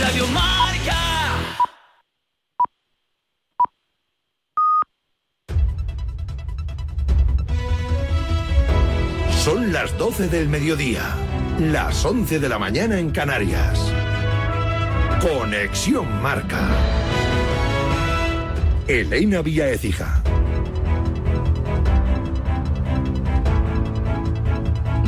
Radio Marca. Son las 12 del mediodía, las 11 de la mañana en Canarias. Conexión Marca. Elena Vía Ecija.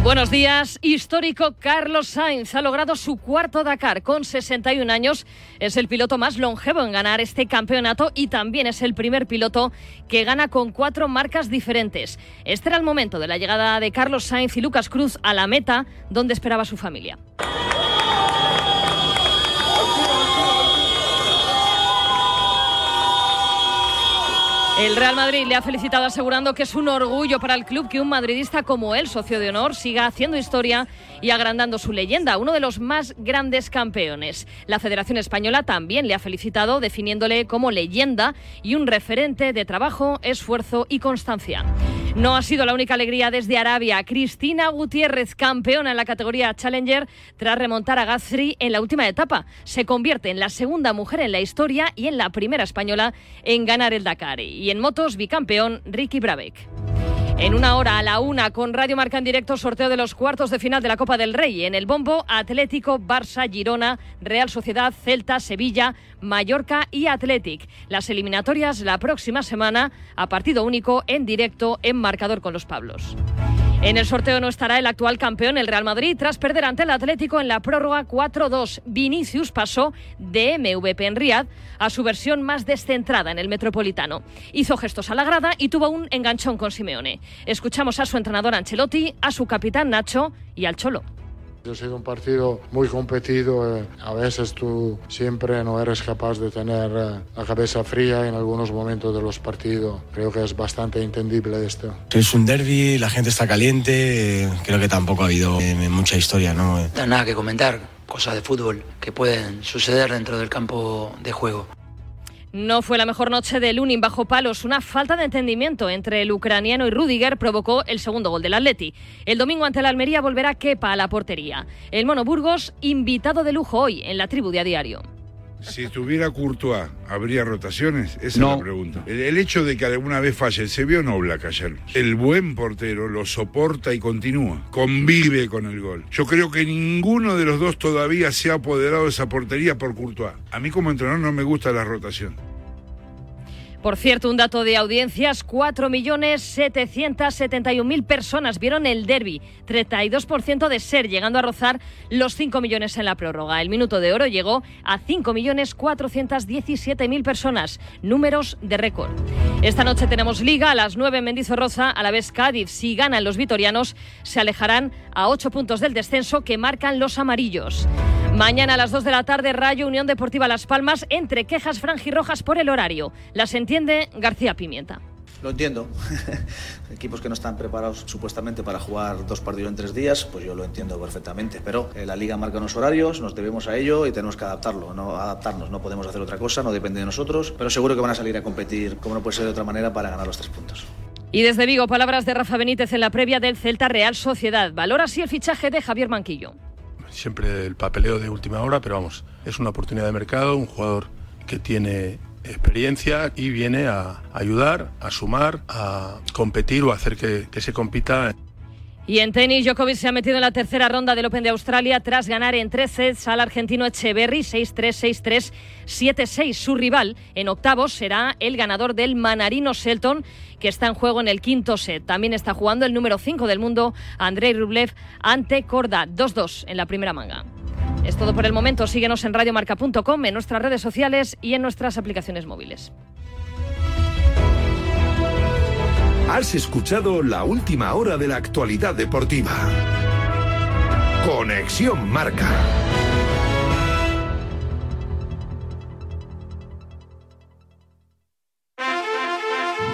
Buenos días. Histórico Carlos Sainz ha logrado su cuarto Dakar con 61 años. Es el piloto más longevo en ganar este campeonato y también es el primer piloto que gana con cuatro marcas diferentes. Este era el momento de la llegada de Carlos Sainz y Lucas Cruz a la meta donde esperaba su familia. El Real Madrid le ha felicitado asegurando que es un orgullo para el club que un madridista como él, socio de honor, siga haciendo historia y agrandando su leyenda, uno de los más grandes campeones. La Federación Española también le ha felicitado definiéndole como leyenda y un referente de trabajo, esfuerzo y constancia. No ha sido la única alegría desde Arabia. Cristina Gutiérrez, campeona en la categoría Challenger, tras remontar a Gazri en la última etapa. Se convierte en la segunda mujer en la historia y en la primera española en ganar el Dakar. Y en motos, bicampeón Ricky Brabeck. En una hora a la una con Radio Marca en directo sorteo de los cuartos de final de la Copa del Rey. En el bombo Atlético, Barça, Girona, Real Sociedad, Celta, Sevilla, Mallorca y Athletic. Las eliminatorias la próxima semana a partido único en directo en marcador con los Pablos. En el sorteo no estará el actual campeón, el Real Madrid, tras perder ante el Atlético en la prórroga 4-2. Vinicius pasó de MVP en Riad a su versión más descentrada en el Metropolitano. Hizo gestos a la grada y tuvo un enganchón con Simeone. Escuchamos a su entrenador Ancelotti, a su capitán Nacho y al Cholo. Ha sido un partido muy competido. eh, A veces tú siempre no eres capaz de tener eh, la cabeza fría en algunos momentos de los partidos. Creo que es bastante entendible esto. Es un derby, la gente está caliente, creo que tampoco ha habido eh, mucha historia, ¿no? Nada que comentar, cosas de fútbol que pueden suceder dentro del campo de juego. No fue la mejor noche de Lunin bajo palos. Una falta de entendimiento entre el ucraniano y Rudiger provocó el segundo gol del Atleti. El domingo ante la Almería volverá Kepa a la portería. El Mono Burgos, invitado de lujo hoy en la tribu de a diario. Si estuviera Courtois, ¿habría rotaciones? Esa No. es la pregunta. El, el hecho de que alguna vez falle, se vio Oblak ayer. El buen portero lo soporta y continúa. Convive con el gol. Yo creo que ninguno de los dos todavía se ha apoderado de esa portería por Courtois. A mí como entrenador no me gusta la rotación. Por cierto, un dato de audiencias, 4.771.000 personas vieron el derby, 32% de ser, llegando a rozar los 5 millones en la prórroga. El minuto de oro llegó a 5.417.000 personas, números de récord. Esta noche tenemos liga a las 9 en Mendizorroza, a la vez Cádiz. Si ganan los vitorianos, se alejarán a 8 puntos del descenso que marcan los amarillos. Mañana a las 2 de la tarde, Rayo Unión Deportiva Las Palmas, entre quejas franjirrojas por el horario. Las entiende García Pimienta. Lo entiendo. Equipos que no están preparados supuestamente para jugar dos partidos en tres días, pues yo lo entiendo perfectamente. Pero eh, la liga marca unos horarios, nos debemos a ello y tenemos que adaptarlo, no adaptarnos. No podemos hacer otra cosa, no depende de nosotros. Pero seguro que van a salir a competir, como no puede ser de otra manera, para ganar los tres puntos. Y desde Vigo, palabras de Rafa Benítez en la previa del Celta Real Sociedad. Valora así el fichaje de Javier Manquillo. Siempre el papeleo de última hora, pero vamos, es una oportunidad de mercado, un jugador que tiene experiencia y viene a ayudar, a sumar, a competir o hacer que se compita. Y en tenis, Djokovic se ha metido en la tercera ronda del Open de Australia tras ganar en tres sets al argentino Echeverry 6-3, 6-3, 7-6. Su rival en octavos será el ganador del Manarino Shelton, que está en juego en el quinto set. También está jugando el número 5 del mundo, Andrei Rublev, ante Korda 2-2 en la primera manga. Es todo por el momento. Síguenos en radiomarca.com, en nuestras redes sociales y en nuestras aplicaciones móviles. Has escuchado la última hora de la actualidad deportiva. Conexión Marca.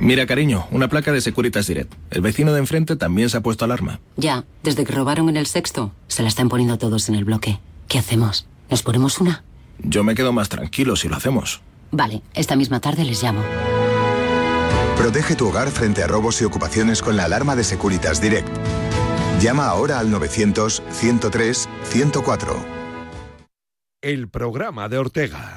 Mira, cariño, una placa de Securitas Direct. El vecino de enfrente también se ha puesto alarma. Ya, desde que robaron en el sexto, se la están poniendo todos en el bloque. ¿Qué hacemos? ¿Nos ponemos una? Yo me quedo más tranquilo si lo hacemos. Vale, esta misma tarde les llamo. Protege tu hogar frente a robos y ocupaciones con la alarma de Securitas Direct. Llama ahora al 900-103-104. El programa de Ortega.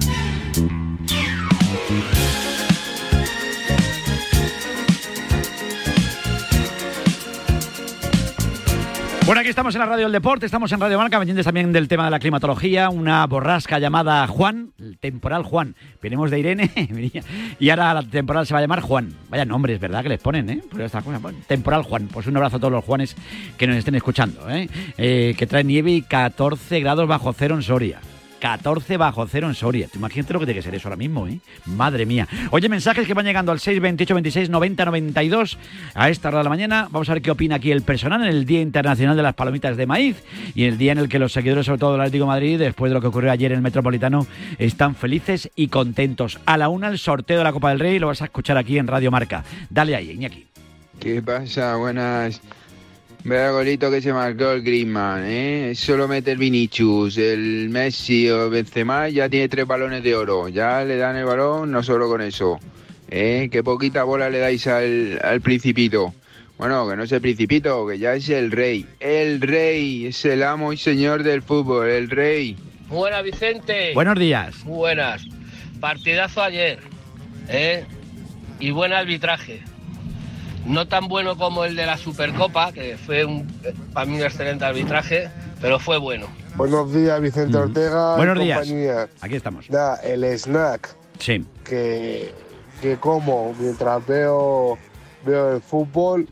Bueno, aquí estamos en la Radio del Deporte, estamos en Radio Marca, pendientes también del tema de la climatología, una borrasca llamada Juan, el temporal Juan. Venimos de Irene y ahora la temporal se va a llamar Juan. Vaya nombres, ¿verdad? Que les ponen, ¿eh? Pues esta cosa, bueno, temporal Juan. Pues un abrazo a todos los Juanes que nos estén escuchando, ¿eh? Eh, que trae nieve y 14 grados bajo cero en Soria. 14 bajo cero en Soria. Imagínate lo que tiene que ser eso ahora mismo, ¿eh? Madre mía. Oye, mensajes que van llegando al 628 26 90 92 a esta hora de la mañana. Vamos a ver qué opina aquí el personal en el Día Internacional de las Palomitas de Maíz y el día en el que los seguidores, sobre todo del Atlético Madrid, después de lo que ocurrió ayer en el Metropolitano, están felices y contentos. A la una el sorteo de la Copa del Rey lo vas a escuchar aquí en Radio Marca. Dale ahí, Iñaki. ¿Qué pasa? Buenas. Vea golito que se marcó el Griezmann, ¿eh? Solo mete el Vinicius, el Messi o Benzema ya tiene tres balones de oro. Ya le dan el balón, no solo con eso. ¿Eh? Qué poquita bola le dais al, al principito. Bueno, que no es el principito, que ya es el rey. El rey, es el amo y señor del fútbol, el rey. Buenas, Vicente. Buenos días. Muy buenas. Partidazo ayer, ¿eh? Y buen arbitraje. No tan bueno como el de la Supercopa, que fue un, para mí un excelente arbitraje, pero fue bueno. Buenos días, Vicente Ortega. Buenos días. compañía. Aquí estamos. Da, el snack Sí. que, que como mientras veo, veo el fútbol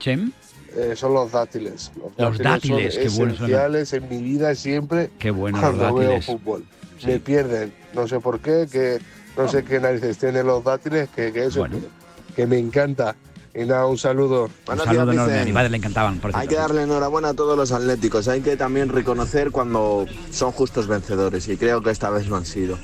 eh, son los dátiles. Los dátiles, son qué buenos son. esenciales en mi vida siempre Qué buenos los cuando veo dátiles. fútbol. Me pierden, no sé por qué, que no sé qué narices tienen los dátiles, que, que eso, que, que me encanta. Y nada, un saludo. Un saludo enorme. A mi padre le encantaban. por Hay que darle enhorabuena a todos los atléticos, hay que también reconocer cuando son justos vencedores y creo que esta vez lo han sido.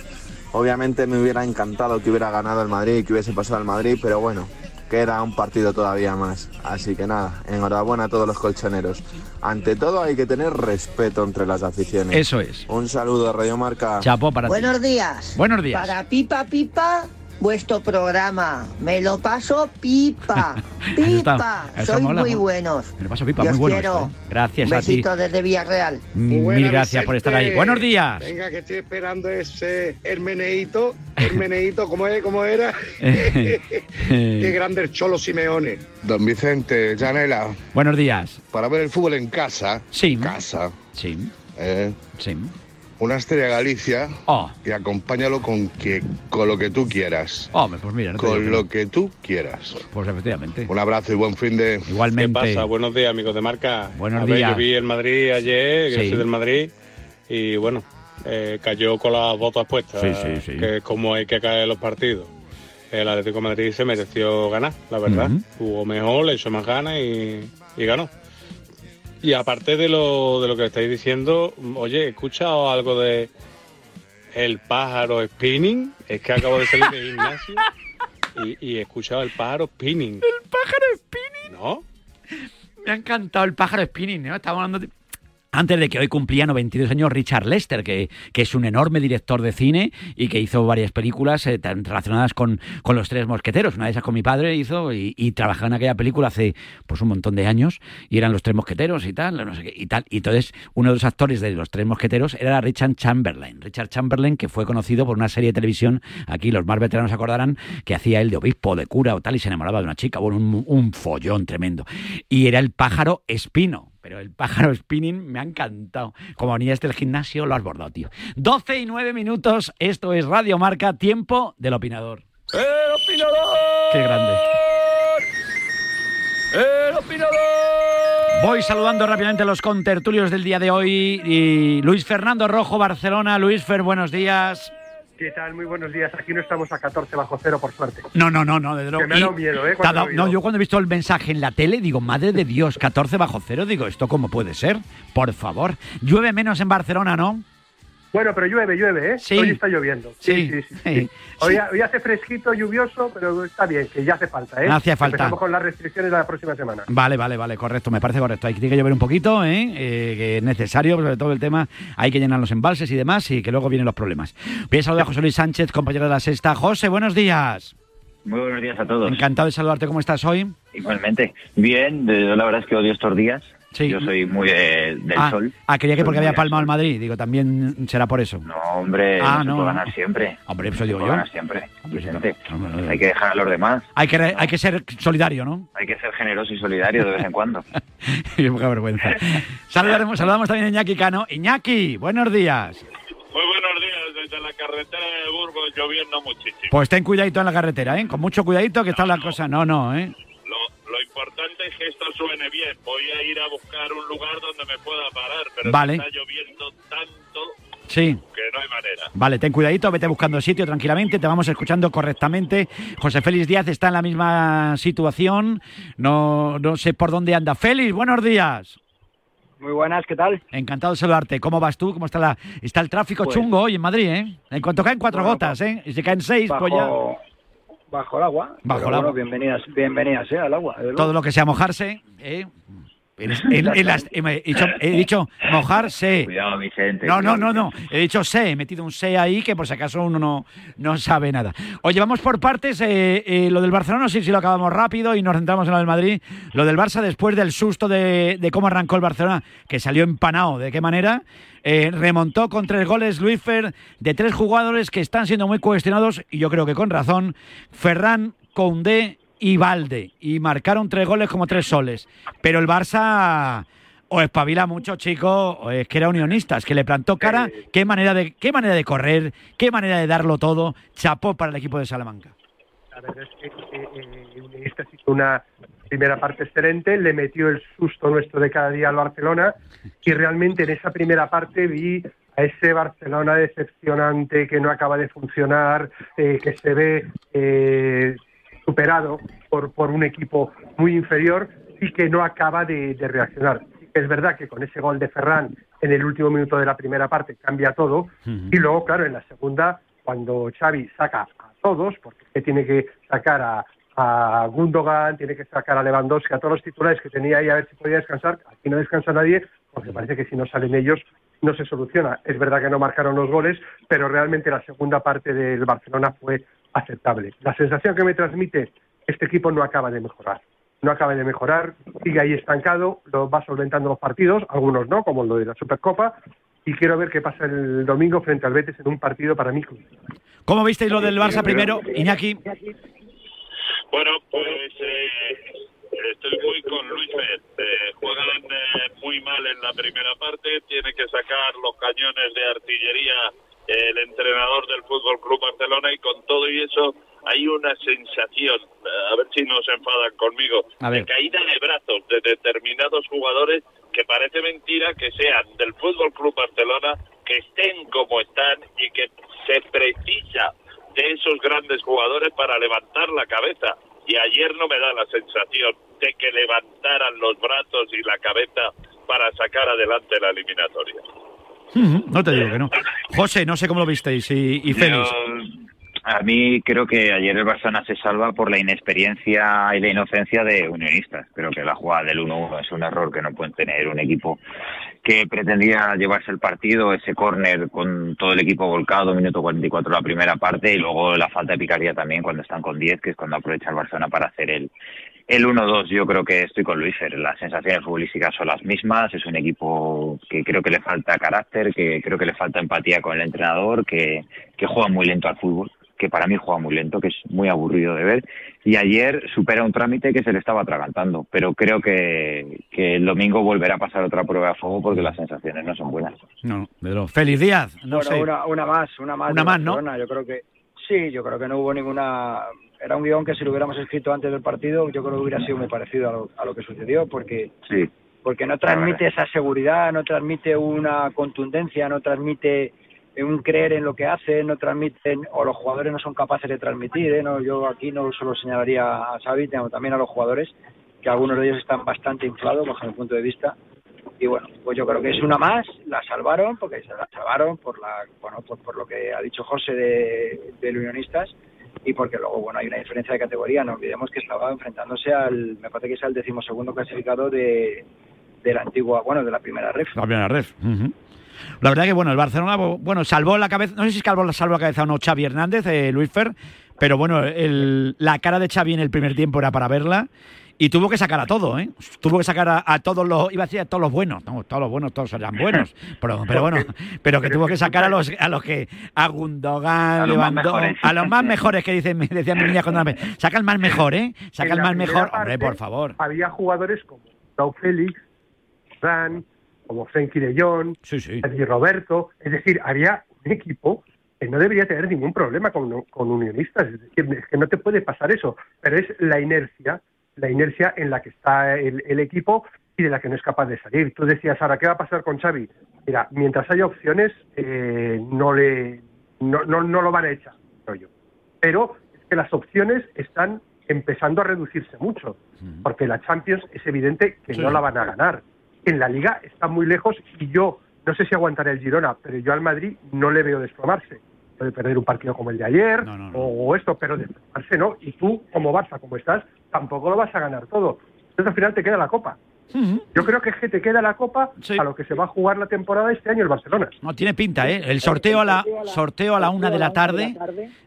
Obviamente me hubiera encantado que hubiera ganado el Madrid, que hubiese pasado el Madrid, pero bueno, queda un partido todavía más. Así que nada, enhorabuena a todos los colchoneros. Ante todo hay que tener respeto entre las aficiones. Eso es. Un saludo, Radio Marca. Chapo para ti. Buenos días. Buenos días. Para Pipa Pipa, vuestro programa. Me lo paso pipa. Está- Pipa. eso Sois mola, muy buenos. Me lo paso pipa, muy bueno. quiero. esto, ¿eh? Gracias Un a ti. besito desde Villarreal. Mil gracias por estar ahí. Buenos días. Venga, que estoy esperando ese el meneíto. El meneíto, ¿cómo, es? ¿cómo era? Qué grande el Cholo Simeone. Don Vicente, Janela. Buenos días. Para ver el fútbol en casa. Sí. Casa. Sí. Eh, sí. Una estrella Galicia. Oh. Y acompáñalo con, que, con lo que tú quieras. Hombre, pues mira, no con que lo que tú quieras. Pues efectivamente. Un abrazo y buen fin de. Igualmente. ¿Qué pasa? Buenos días, amigos de marca. Buenos A ver, días. Yo vi el Madrid ayer, que Sí. soy del Madrid, y bueno, eh, cayó con las botas puestas, Sí, sí, sí. que es como hay que caer los partidos. El Atlético de Madrid se mereció ganar, la verdad. Ujú. Jugó mejor, le echó más ganas y, y ganó. Y aparte de lo, de lo que estáis diciendo, oye, ¿he escuchado algo de el pájaro spinning? Es que acabo de salir de gimnasio y, y he escuchado el pájaro spinning. El pájaro spinning. ¿No? Me ha encantado el pájaro spinning, ¿no? Estamos hablando de... Antes de que hoy cumplía 92 años Richard Lester, que, que es un enorme director de cine y que hizo varias películas eh, relacionadas con, con los tres mosqueteros. Una de esas con mi padre hizo y, trabajaba en aquella película hace pues un montón de años y eran los tres mosqueteros y tal, no sé qué, y tal. Y entonces uno de los actores de los tres mosqueteros era Richard Chamberlain. Richard Chamberlain, que fue conocido por una serie de televisión, aquí los más veteranos acordarán, que hacía él de obispo, de cura o tal, y se enamoraba de una chica. Bueno, un, un follón tremendo. Y era el pájaro espino. Pero el pájaro spinning me ha encantado. Como venías del gimnasio, lo has bordado, tío. 12 y 9 minutos. Esto es Radio Marca, tiempo del opinador. ¡El opinador! Qué grande. ¡El opinador! Voy saludando rápidamente a los contertulios del día de hoy. Y Luis Fernando Rojo, Barcelona. Luis Fer, buenos días. ¿Qué tal? Muy buenos días. Aquí no estamos a 14 bajo cero, por suerte. No, no, no, no, luego. Que me ha dado miedo, ¿eh? cuando dado- no, yo cuando he visto el mensaje en la tele digo, madre de Dios, 14 bajo cero, digo, ¿esto cómo puede ser? Por favor. Llueve menos en Barcelona, ¿no? Bueno, pero llueve, llueve, ¿eh? Sí. Hoy está lloviendo. Sí, sí, sí. Sí. Hoy, hoy hace fresquito, lluvioso, pero está bien, que ya hace falta, ¿eh? No hacía falta. Empezamos con las restricciones de la próxima semana. Vale, vale, vale, correcto, me parece correcto. Hay que tiene que llover un poquito, ¿eh? Eh, que es necesario, sobre todo el tema, hay que llenar los embalses y demás, y que luego vienen los problemas. Voy a saludar a José Luis Sánchez, compañero de la sexta. José, buenos días. Muy buenos días a todos. Encantado de saludarte, ¿cómo estás hoy? Igualmente. Bien, de- la verdad es que odio estos días. Sí. Yo soy muy eh, del ah, sol. ah, quería que Soy porque había palmado el sol. Madrid, digo, también será por eso. No, hombre, Ah, no, se no, puede no. ganar siempre. Hombre, eso digo se puede yo. ganar siempre. Hombre, no, no, no. Hay que dejar a los demás. Hay que, hay que ser solidario, ¿no? Hay que ser generoso y solidario de vez en cuando. Qué poca vergüenza. Saludaremos, saludamos también a Iñaki Cano. Iñaki, buenos días. Muy buenos días desde la carretera de Burgos, lloviendo muchísimo. Pues ten cuidadito en la carretera, ¿eh? Con mucho cuidadito que está la cosa. No, no, ¿eh? Que esto suene bien. Voy a ir a buscar un lugar donde me pueda parar, pero Vale. está lloviendo tanto Sí. que no hay manera. Vale, ten cuidadito, vete buscando sitio tranquilamente, te vamos escuchando correctamente. José Félix Díaz está en la misma situación, no, no sé por dónde anda. Félix, buenos días. Muy buenas, ¿qué tal? Encantado de saludarte. ¿Cómo vas tú? ¿Cómo está la está el tráfico Pues- chungo hoy en Madrid, eh? En cuanto caen cuatro Bueno, gotas, ¿eh? Y si caen seis, bajo, pues ya bajo el agua. Bajo el agua. bueno, bienvenidas, bienvenidas eh, al agua. todo lo que sea mojarse, ¿eh? Las- he, dicho, he dicho mojarse. Cuidado, Vicente. No, no, no, no. He dicho se, he metido un se ahí que por si acaso uno no, no sabe nada. Oye, vamos por partes. eh, eh, lo del Barcelona, no sé si lo acabamos rápido y nos centramos en lo del Madrid. Lo del Barça después del susto de, de cómo arrancó el Barcelona, que salió empanado, de qué manera. eh, remontó con tres goles Luis Fer de tres jugadores que están siendo muy cuestionados y yo creo que con razón. Ferran, Koundé y Valde. Y marcaron tres goles como tres soles. Pero el Barça o espabila mucho, chico, o es que era unionista, es que le plantó cara, qué manera de qué manera de correr, qué manera de darlo todo, chapó para el equipo de Salamanca. La verdad es que eh, eh, hizo una primera parte excelente, le metió el susto nuestro de cada día al Barcelona y realmente en esa primera parte vi a ese Barcelona decepcionante que no acaba de funcionar, eh, que se ve eh, superado por, por un equipo muy inferior y que no acaba de, de reaccionar. Es verdad que con ese gol de Ferran en el último minuto de la primera parte cambia todo y luego, claro, en la segunda, cuando Xavi saca a todos, porque que tiene que sacar a, a Gundogan, tiene que sacar a Lewandowski, a todos los titulares que tenía ahí a ver si podía descansar, aquí no descansa nadie, porque parece que si no salen ellos no se soluciona. Es verdad que no marcaron los goles, pero realmente la segunda parte del Barcelona fue aceptable. La sensación que me transmite, este equipo no acaba de mejorar. No acaba de mejorar, sigue ahí estancado, lo va solventando los partidos, algunos no, como lo de la Supercopa, y quiero ver qué pasa el domingo frente al Betis en un partido para mí. ¿Cómo visteis lo del Barça primero, Iñaki? Bueno, pues eh, estoy muy con Luis. Eh, juegan eh, muy mal en la primera parte, tiene que sacar los cañones de artillería el entrenador del Fútbol Club Barcelona y con todo y eso hay una sensación, eh, a ver si no se enfadan conmigo, de caída de brazos de determinados jugadores que parece mentira que sean del Fútbol Club Barcelona, que estén como están y que se precisa de esos grandes jugadores para levantar la cabeza. Y ayer no me da la sensación de que levantaran los brazos y la cabeza para sacar adelante la eliminatoria. No te digo que no. José, no sé cómo lo visteis y, y Félix. Yo- a mí creo que ayer el Barcelona se salva por la inexperiencia y la inocencia de Unionistas. Creo que la jugada del 1-1 es un error que no pueden tener un equipo que pretendía llevarse el partido, ese córner con todo el equipo volcado, minuto 44 la primera parte y luego la falta de picardía también cuando están con 10, que es cuando aprovecha el Barcelona para hacer el, el 1-2, yo creo que estoy con Luis Fer. Las sensaciones futbolísticas son las mismas. Es un equipo que creo que le falta carácter, que creo que le falta empatía con el entrenador, que, que juega muy lento al fútbol, que para mí juega muy lento, que es muy aburrido de ver. Y ayer supera un trámite que se le estaba atragantando. Pero creo que, que el domingo volverá a pasar otra prueba de fuego porque las sensaciones no son buenas. No, Pedro. Félix Díaz, no bueno, sé. una, una más, una más. Una más, ¿no? Yo creo que sí, yo creo que no hubo ninguna. Era un guion que si lo hubiéramos escrito antes del partido, yo creo que hubiera sido muy parecido a lo, a lo que sucedió, porque Sí. porque no transmite esa seguridad, no transmite una contundencia, no transmite un creer en lo que hace, no transmiten, o los jugadores no son capaces de transmitir, ¿eh? no, yo aquí no solo señalaría a Xavi, sino también a los jugadores, que algunos de ellos están bastante inflados bajo mi punto de vista, y bueno, pues yo creo que es una más, la salvaron, porque se la salvaron por la, bueno, por, por lo que ha dicho José de, de Unionistas y porque luego, bueno, hay una diferencia de categoría, no olvidemos que estaba enfrentándose al, me parece que es al decimosegundo clasificado de, de la antigua, bueno, de la primera ref. La primera ref. La verdad que, bueno, el Barcelona, bueno, salvó la cabeza, no sé si salvó, salvó la cabeza o no Xavi Hernández, eh, Luis Fer, pero bueno, el- la cara de Xavi en el primer tiempo era para verla y tuvo que sacar a todo, ¿eh? Tuvo que sacar a, a todos los, iba a decir a todos los buenos, no, todos los buenos, todos eran buenos, pero, pero bueno, pero que tuvo que sacar a los, a los que, a Gundogan, A los más mejores. a los más mejores que dicen, me decía mi niña cuando ve. saca el más mejor, ¿eh? Saca En el más mejor, parte hombre, por favor. Había jugadores como Tao Félix, Ran, como Frenkie de Jong, Sergi Roberto. Es decir, había un equipo que no debería tener ningún problema con, con unionistas. Es decir, es que no te puede pasar eso. Pero es la inercia, la inercia en la que está el, el equipo y de la que no es capaz de salir. Tú decías, ahora, ¿qué va a pasar con Xavi? Mira, mientras haya opciones, eh, no, le, no, no, no lo van a echar, creo yo. Pero es que las opciones están empezando a reducirse mucho, porque la Champions es evidente que Sí. no la van a ganar. En la Liga está muy lejos y yo no sé si aguantaré el Girona, pero yo al Madrid no le veo desplomarse. Puede perder un partido como el de ayer o esto, pero desplomarse no. Y tú, como Barça, como estás, tampoco lo vas a ganar todo. Entonces al final te queda la Copa. Yo creo que es que te queda la Copa a lo que se va a jugar la temporada este año el Barcelona. No, tiene pinta, ¿eh? El sorteo a la, sorteo a la una de la tarde,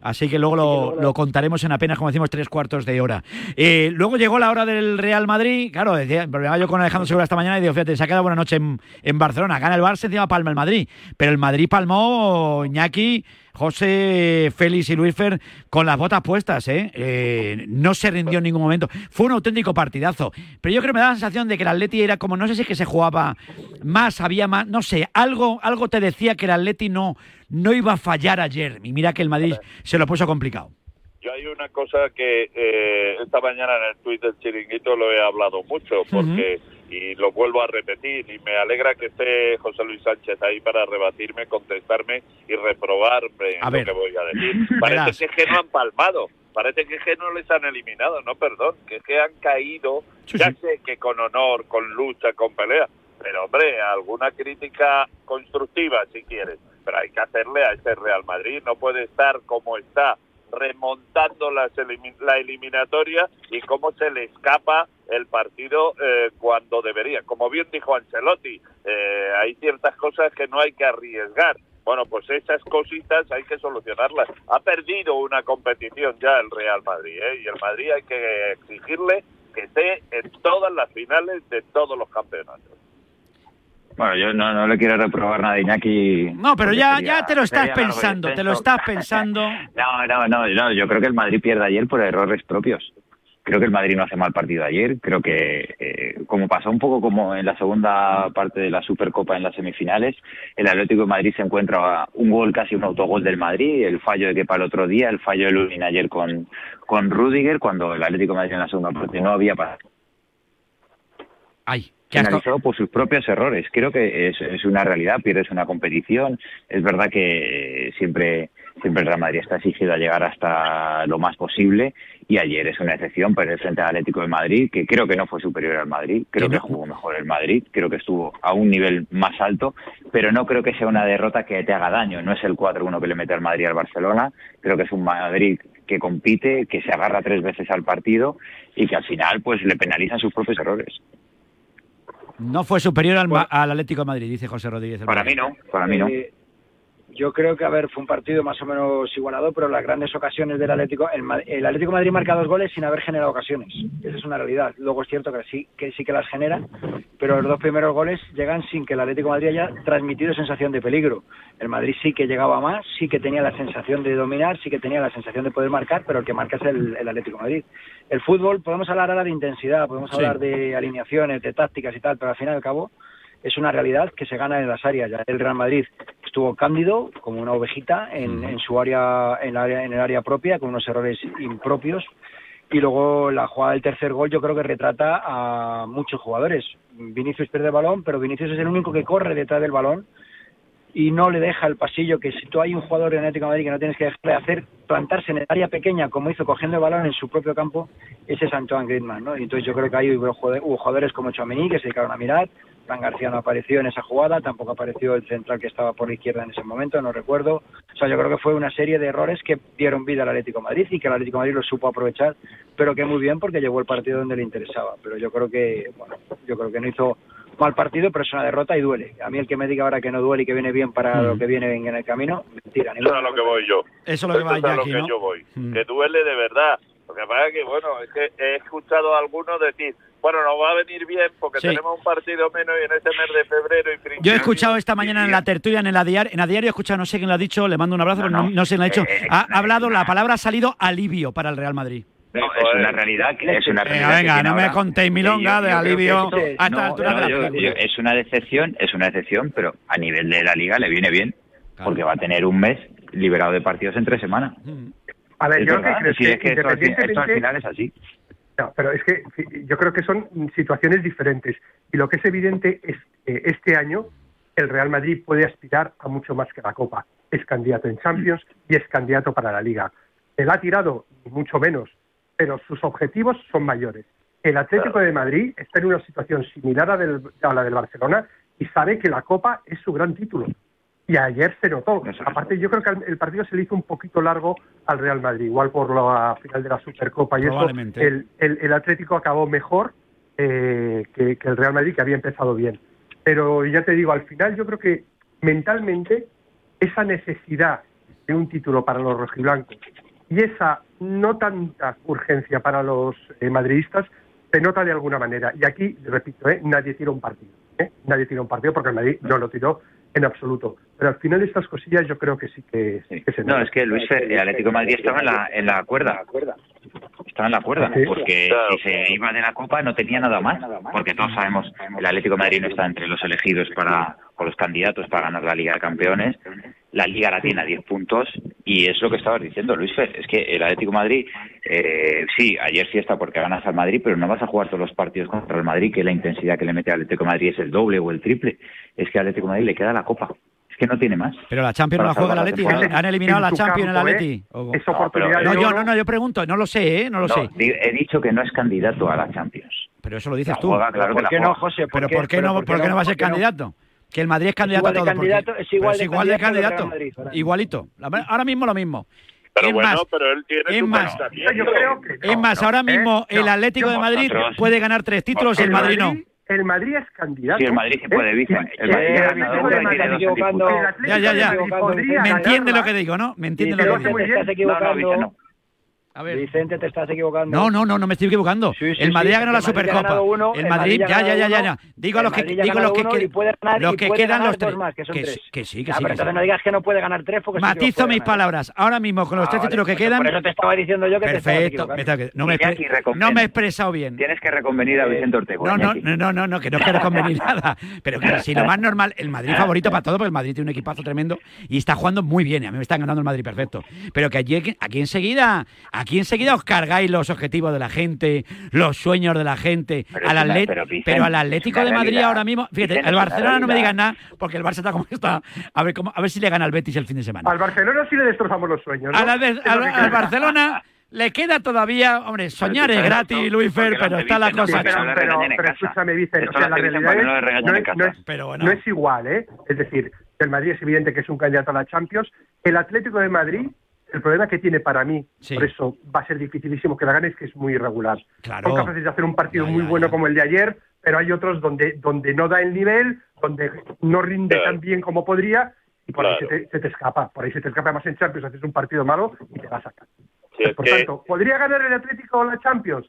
así que luego lo, lo contaremos en apenas, como decimos, tres cuartos de hora. Eh, luego llegó la hora del Real Madrid, claro, decía, problema yo con Alejandro Segura esta mañana y digo, fíjate, se ha quedado buena noche en, en Barcelona, gana el Barça, encima palma el Madrid, pero el Madrid palmó Iñaki, José, Félix y Luisfer con las botas puestas, ¿eh? Eh, No se rindió en ningún momento. Fue un auténtico partidazo. Pero yo creo que me da la sensación de que el Atleti era como, no sé si es que se jugaba más, había más, no sé, algo, algo te decía que el Atleti no, no iba a fallar ayer. Y mira que el Madrid se lo puso complicado. Yo hay una cosa que eh, esta mañana en el tuit del chiringuito lo he hablado mucho, porque, y lo vuelvo a repetir, y me alegra que esté José Luis Sánchez ahí para rebatirme, contestarme y reprobarme A lo que voy a decir. Parece que es que no han palmado, parece que es que no les han eliminado, no, perdón, que es que han caído, ya sé que con honor, con lucha, con pelea, pero hombre, alguna crítica constructiva si quieres, pero hay que hacerle a este Real Madrid, no puede estar como está remontando las la eliminatoria y cómo se le escapa el partido eh, cuando debería. Como bien dijo Ancelotti, eh, hay ciertas cosas que no hay que arriesgar. Bueno, pues esas cositas hay que solucionarlas. Ha perdido una competición ya el Real Madrid, ¿eh? y el Madrid hay que exigirle que esté en todas las finales de todos los campeonatos. Bueno, yo no, no le quiero reprobar nada a Iñaki. No, pero ya, sería- ya te lo estás pensando, te lo estás pensando. No, no, no, no, yo creo que el Madrid pierde ayer por errores propios. Creo que el Madrid no hace mal partido ayer. Creo que, eh, como pasó un poco como en la segunda parte de la Supercopa en las semifinales, el Atlético de Madrid se encuentra un gol, casi un autogol del Madrid, el fallo de Kepa el otro día, el fallo de Lunin ayer con, con Rudiger, cuando el Atlético de Madrid en la segunda parte no había pasado. Ay, penalizado por sus propios errores. Creo que es, es una realidad, pierdes una competición. Es verdad que siempre, siempre el Real Madrid está exigido a llegar hasta lo más posible y ayer es una excepción perder frente al Atlético de Madrid, que creo que no fue superior al Madrid, creo que jugó mejor el Madrid, creo que estuvo a un nivel más alto, pero no creo que sea una derrota que te haga daño. No es el 4-1 que le mete al Madrid al Barcelona, creo que es un Madrid que compite, que se agarra tres veces al partido y que al final pues le penalizan sus propios errores. No fue superior al, Ma- al Atlético de Madrid, dice José Rodríguez. Para mí no, para mí no. Eh, yo creo que, a ver, fue un partido más o menos igualado, pero las grandes ocasiones del Atlético, el, el Atlético de Madrid marca dos goles sin haber generado ocasiones. Esa es una realidad. Luego es cierto que sí que, sí que las genera, pero los dos primeros goles llegan sin que el Atlético de Madrid haya transmitido sensación de peligro. El Madrid sí que llegaba más, sí que tenía la sensación de dominar, sí que tenía la sensación de poder marcar, pero el que marca es el, el Atlético de Madrid. El fútbol, podemos hablar ahora de intensidad, podemos Sí. hablar de alineaciones, de tácticas y tal, pero al fin y al cabo es una realidad que se gana en las áreas. El Real Madrid estuvo cándido como una ovejita en, en su área en, área, en el área propia con unos errores impropios y luego la jugada del tercer gol yo creo que retrata a muchos jugadores. Vinicius pierde el balón, pero Vinicius es el único que corre detrás del balón y no le deja el pasillo que si tú hay un jugador de Atlético de Madrid que no tienes que dejarle hacer plantarse en el área pequeña como hizo cogiendo el balón en su propio campo ese es Antoine Griezmann ¿no? y entonces yo creo que ahí hubo jugadores, hubo jugadores como Chouameni que se dedicaron a mirar Fran García no apareció en esa jugada, tampoco apareció el central que estaba por la izquierda en ese momento, no recuerdo. O sea, yo creo que fue una serie de errores que dieron vida al Atlético de Madrid y que el Atlético de Madrid lo supo aprovechar, pero que muy bien porque llevó el partido donde le interesaba. Pero yo creo que, bueno, yo creo que no hizo mal partido, pero es una derrota y duele. A mí el que me diga ahora que no duele y que viene bien para lo que viene en el camino, mentira. Eso es a lo que voy yo. Eso es lo que va es a lo que ¿no? yo voy. Mm. Que duele de verdad. Lo que pasa es que, bueno, es que he escuchado a algunos decir, bueno, nos va a venir bien porque Sí. tenemos un partido menos y en este mes de febrero y Yo he escuchado esta mañana en la tertulia, en el diario, en la diario he escuchado, no sé quién lo ha dicho, le mando un abrazo, pero no, no sé quién lo ha dicho. Eh, Ha, ha hablado, la palabra ha salido alivio para el Real Madrid. No, es una realidad que es una Venga, realidad que venga, no me ahora. contéis milonga de que alivio esto- a esta no, altura no, de la yo- es una decepción, es una decepción, pero a nivel de la liga le viene bien, porque va a tener un mes liberado de partidos en tres semanas. A ver, Es yo lo que verdad, creo sí, es es que que esto al esto final es así. No, pero es que yo creo que son situaciones diferentes. Y lo que es evidente es que este año el Real Madrid puede aspirar a mucho más que la Copa. Es candidato en Champions y es candidato para la Liga. Él ha tirado mucho menos, pero sus objetivos son mayores. El Atlético de Madrid está en una situación similar a, del- a la del Barcelona y sabe que la Copa es su gran título. Y ayer se notó. Aparte, yo creo que el- partido se le hizo un poquito largo al Real Madrid, igual por la final de la Supercopa y eso. Probablemente. El, el- el Atlético acabó mejor eh, que, que el Real Madrid, que había empezado bien. Pero ya te digo, al final yo creo que mentalmente esa necesidad de un título para los rojiblancos y esa no tanta urgencia para los eh, madridistas se nota de alguna manera. Y aquí, repito, eh, nadie tira un partido. ¿eh? Nadie tira un partido porque el Madrid no lo tiró en absoluto. Pero al final estas cosillas yo creo que sí que, que se No, es que Luis Fer, el Atlético de Madrid estaba en la, en la cuerda. Estaba en la cuerda, Sí. porque si se iba de la Copa no tenía nada más, porque todos sabemos el Atlético de Madrid no está entre los elegidos para o los candidatos para ganar la Liga de Campeones. La Liga la tiene a 10 puntos y es lo que estabas diciendo, Luis Fer. Es que el Atlético de Madrid, eh, sí, ayer sí está porque ganas al Madrid, pero no vas a jugar todos los partidos contra el Madrid, que la intensidad que le mete al Atlético de Madrid es el doble o el triple. Es que al Atlético de Madrid le queda la Copa. Es que no tiene más. Pero la Champions no la juega el Atleti. ¿han eliminado la Champions en el ¿eh? Atleti? O- Esa oportunidad No, yo no, no, yo pregunto, no lo sé, ¿eh? No lo No, sé. he dicho que no es candidato a la Champions. Pero eso lo dices La tú. juega, claro que la juega. Pero ¿por qué no, por qué no va a ser candidato? Que el Madrid es candidato igual a todo. candidato- es igual pero de igual de candidato el. Madrid. Igualito. Ahora mismo lo mismo. Pero es bueno, más, pero él tiene es su más. Yo creo que es más, ahora mismo ¿eh? el No, Atlético de Madrid vosotros- puede ganar tres títulos y el Madrid no. El Madrid es candidato. Sí, el Madrid puede, ¿eh? dicen. El Y- Madrid y es el ganador Atlético de y tiene Madrid- dos en disputa. el Atlético Ya, ya, ya. Me entiende lo que digo, ¿no? Me entiende lo que digo. estás No, equivocando. Vicente, no. A ver. Vicente, te estás equivocando. No, no, no, no me estoy equivocando. Sí, sí, el Madrid sí, ha ganado la Supercopa. uno, el Madrid, ya ya, ya, ya, ya. Digo a los que, digo los que, que- ganar- los que quedan los tres. más, que son que, tres. sí, que sí, que Ah, sí. pero que entonces no digas que no puede ganar tres porque que Matizo mis ganar. palabras. Ahora mismo, con los Ah, tres vale, títulos que quedan. Por eso te estaba diciendo yo que te Perfecto. tengo que- no, me, no he expresado bien. Tienes que reconvenir a Vicente Ortega. No, no, no, no, que no quiero convenir nada. Pero que si lo más normal, el Madrid favorito para todo, porque el Madrid tiene un equipazo tremendo y está jugando muy bien. A mí me está ganando el Madrid perfecto. Pero que allí, aquí enseguida, aquí enseguida os cargáis los objetivos de la gente, los sueños de la gente. Pero al Atlet- pero, Vicente, pero al Atlético de Madrid ahora mismo, fíjate, Vicente, el Barcelona no me digas nada, porque el Barça está como está. A ver, cómo, a ver si le gana al Betis el fin de semana. Al Barcelona sí le destrozamos los sueños. ¿no? A la de- Es lo al, al creo. Barcelona le queda todavía, hombre, soñar es gratis, Luis Fer, pero está la cosa pero, hecha. pero- pero escúchame, Vicente, o Esto sea, la realidad es, no no es, no es- Pero bueno. no es igual, ¿eh? Es decir, el Madrid es evidente que es un candidato a la Champions. El Atlético de Madrid, el problema que tiene para mí, Sí. por eso va a ser dificilísimo que la gane, es que es muy irregular. Claro. Son capaces de hacer un partido Ya, muy ya, bueno ya. como el de ayer, pero hay otros donde, donde no da el nivel, donde no rinde Claro. tan bien como podría, y por ahí se te, se te escapa. Por ahí se te escapa más en Champions, haces un partido malo y te va a sacar. Sí, Por que- tanto, ¿podría ganar el Atlético la Champions?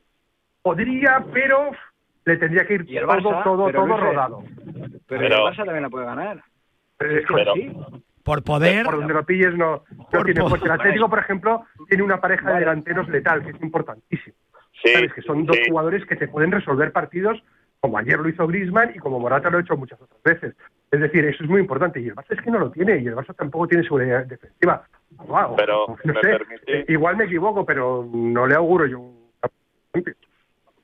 Podría, pero le tendría que ir todo, Barça, todo, pero todo Luis, rodado. Pero, Pero- el Barça también la puede ganar. Pero, es que Pero- sí, Por poder, por donde lo pilles no, no Por tiene fuerza. El Atlético, por ejemplo, tiene una pareja de delanteros letal, que es importantísimo. Sí, ¿Sabes? Que son dos sí. jugadores que te pueden resolver partidos, como ayer lo hizo Griezmann y como Morata lo ha hecho muchas otras veces. Es decir, eso es muy importante. Y el Barça es que no lo tiene, y el Barça tampoco tiene seguridad defensiva. Wow, Pero, no ¿me sé, permite? igual me equivoco, pero no le auguro yo un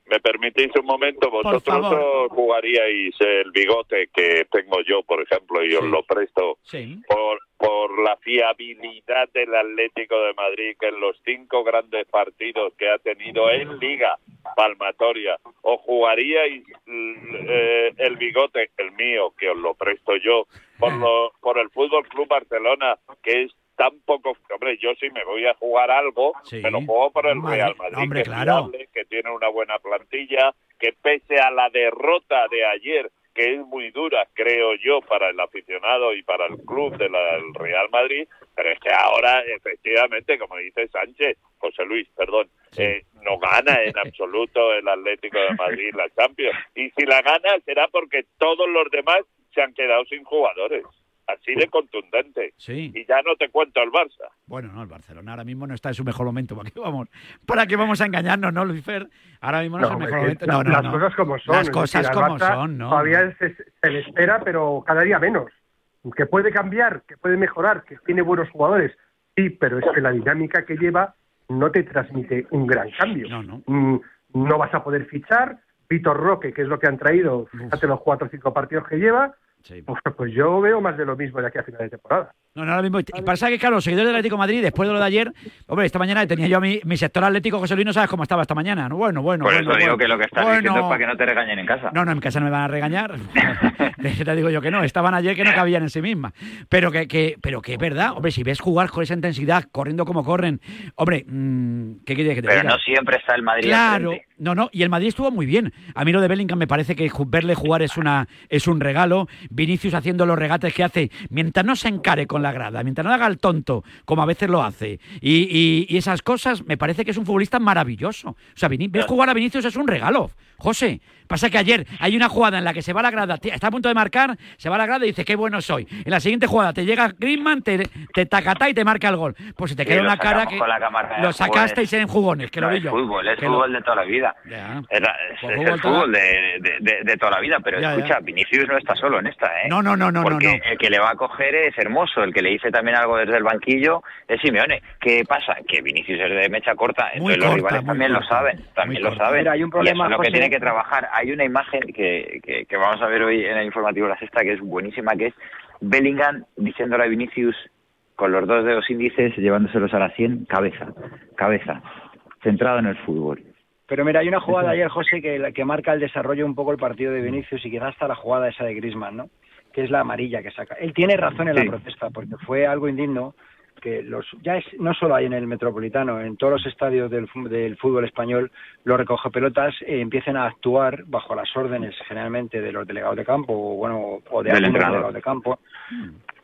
¿Me permitís un momento? Vosotros no jugaríais el bigote que tengo yo, por ejemplo, y os Sí. lo presto sí. por, por la fiabilidad del Atlético de Madrid, que en los cinco grandes partidos que ha tenido en Liga palmatoria, o jugaríais eh, el bigote, el mío, que os lo presto yo, por, lo, por el Fútbol Club Barcelona, que es tan poco. Hombre, yo sí me voy a jugar algo, Sí. me lo juego por el Real Madrid, hombre, que es claro. fiable, que tiene una buena plantilla, que pese a la derrota de ayer, que es muy dura, creo yo, para el aficionado y para el club del Real Madrid, pero es que ahora, efectivamente, como dice Sánchez, José Luis, perdón, eh, no gana en absoluto el Atlético de Madrid la Champions. Y si la gana será porque todos los demás se han quedado sin jugadores. Así de contundente. Sí. Y ya no te cuento el Barça. Bueno, no, el Barcelona ahora mismo no está en su mejor momento. ¿Para qué vamos, ¿Para qué vamos a engañarnos, no, Luisfer? Ahora mismo no, es el mejor momento. No, no, las no. cosas como son. Las cosas decir, como Barça son, ¿no? Todavía se, se le espera, pero cada día menos. Que puede cambiar, que puede mejorar, que tiene buenos jugadores. Sí, pero es que la dinámica que lleva no te transmite un gran cambio. No, no. Mm, no vas a poder fichar. Vitor Roque, que es lo que han traído, fíjate los cuatro o cinco partidos que lleva. Pues, pues yo veo más de lo mismo de aquí a final de temporada. No, no, ahora mismo. Y pasa que, claro, los seguidores del Atlético de Madrid, después de lo de ayer, hombre, esta mañana tenía yo mi, mi sector atlético, José Luis, no sabes cómo estaba esta mañana. ¿no? Bueno, bueno, Por bueno. eso digo bueno. que lo que estás Bueno. diciendo es para que no te regañen en casa. No, no, en casa no me van a regañar. Te digo yo que no, estaban ayer que no cabían en sí mismas. Pero que, que, pero que es verdad, hombre, si ves jugar con esa intensidad, corriendo como corren, hombre, mm, ¿qué quieres que te Pero diga? no siempre está el Madrid Claro, frente. No, no, y el Madrid estuvo muy bien. A mí lo de Bellingham me parece que verle jugar es una es un regalo. Vinicius haciendo los regates que hace, mientras no se encare con la grada, mientras no haga el tonto, como a veces lo hace, y, y- y esas cosas, me parece que es un futbolista maravilloso. O sea, ver jugar a Vinicius es un regalo. José, pasa que ayer hay una jugada en la que se va a la grada, está a punto de marcar, se va a la grada y dice, qué bueno soy. En la siguiente jugada te llega Griezmann, te, te tacata y te marca el gol. Pues si te queda lo una cara que la lo sacasteis jugones. en jugones, que lo No, vi es yo. fútbol, es Que lo- fútbol de toda la vida. Ya. Es, Pues es el fútbol de, de- de- de toda la vida, pero Ya, ya. escucha, Vinicius no está solo en esta, ¿eh? No, no, no, no, no, Porque no. el que le va a coger es hermoso, el que le dice también algo desde el banquillo es Simeone. ¿Qué pasa? Que Vinicius es de mecha corta, Muy entonces los corta, rivales muy también corta, lo saben, también lo corta. saben. Mira, hay un y problema, eso es lo que José. tiene que trabajar. Hay una imagen que, que, que vamos a ver hoy en el informativo La Sexta que es buenísima, que es Bellingham diciéndole a Vinicius con los dos dedos índices, llevándoselos a la 100, cabeza, cabeza, centrado en el fútbol. Pero mira, hay una jugada ayer, José, que, que marca el desarrollo un poco el partido de Vinicius y quizás hasta la jugada esa de Griezmann, ¿no? Que es la amarilla que saca. Él tiene razón en Sí. la protesta, porque fue algo indigno que los ya es no solo hay en el Metropolitano, en todos los estadios del, del fútbol español, los recogepelotas eh, empiecen a actuar bajo las órdenes generalmente de los delegados de campo o bueno o de algunos delegados de campo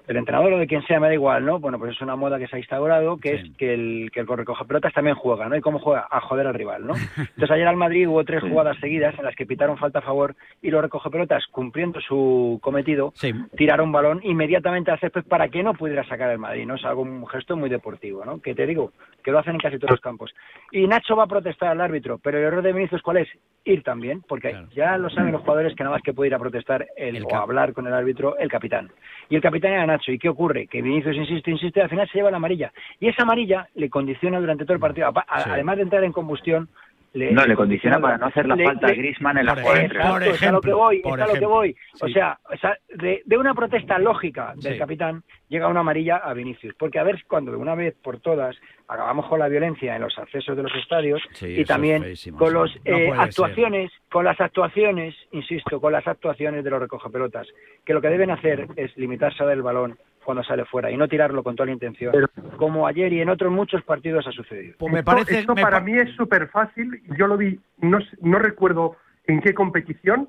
del entrenador o de quien sea me da igual, ¿no? Bueno, pues es una moda que se ha instaurado, que es que el, que el recoge pelotas también juega, ¿no? ¿Y cómo juega? A joder al rival, ¿no? Entonces ayer al Madrid hubo tres jugadas seguidas en las que pitaron falta a favor y los recoge pelotas, cumpliendo su cometido, tiraron balón inmediatamente al césped para que no pudiera sacar el Madrid, ¿no? Es algo, un gesto muy deportivo, ¿no? Que te digo, que lo hacen en casi todos los campos. Y Nacho va a protestar al árbitro, pero el error de Vinicius, ¿cuál es? Ir también, porque ya lo saben los jugadores que nada más que puede ir a protestar el, o a hablar con el árbitro el capitán. Y el capitán era Nacho. ¿Y qué ocurre? Que Vinicius insiste, insiste, y al final se lleva la amarilla. Y esa amarilla le condiciona durante todo el partido. A- Sí. Además de entrar en combustión, le, No, le condiciona para no hacer la le- falta a le- Griezmann en la Por jugada ejemplo, entre es a lo que voy, por es a lo que ejemplo. voy. O Sí. sea, o sea, de, de una protesta lógica del Sí. capitán llega una amarilla a Vinicius. Porque a ver cuando de una vez por todas acabamos con la violencia en los accesos de los estadios Sí, y también feísimo, con sí. los No eh, actuaciones, con las actuaciones, insisto, con las actuaciones de los recogepelotas, que lo que deben hacer es limitarse a dar el balón cuando sale fuera y no tirarlo con toda la intención, como ayer y en otros muchos partidos ha sucedido. Pues esto, esto para mí es súper fácil. Yo lo vi, no, recuerdo en qué competición.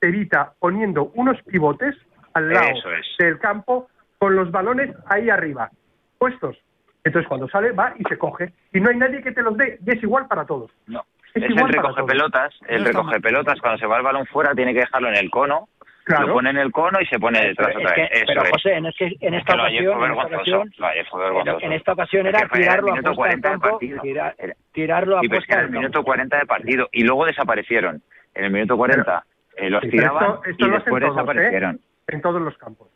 Evita poniendo unos pivotes al lado es. del campo con los balones ahí arriba, puestos. Entonces cuando sale va y se coge. Y no hay nadie que te los dé. Y es igual para todos. No. Es Es el igual recoge pelotas, el No recoge pelotas cuando se va el balón fuera tiene que dejarlo en el cono, Claro. lo pone en el cono y se pone detrás Pero, otra es vez. que- Eso pero es. José, en, es que en Es esta que de ocasión, fue en esta ocasión, lo de ayer fue vergonzoso. en esta ocasión Es era que tirarlo a minuto puesta del 40 del campo, partido. tira- tirarlo a Sí, puesta que en el minuto 40 de partido y luego desaparecieron. En el minuto 40 eh, los Sí, tiraban esto- esto y después todos, ¿eh? desaparecieron. En todos los campos.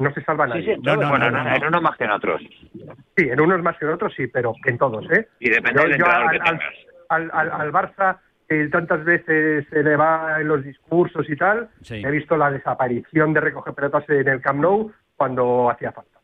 No se salva nadie. sí, todos. Bueno, no, en unos más que en otros. Sí, en unos más que en otros sí, pero en todos, ¿eh? Y depende del entrenador que al, tengas. al, al, al Barça, que tantas veces se le va en los discursos y tal, Sí. he visto la desaparición de recoger pelotas en el Camp Nou cuando hacía falta.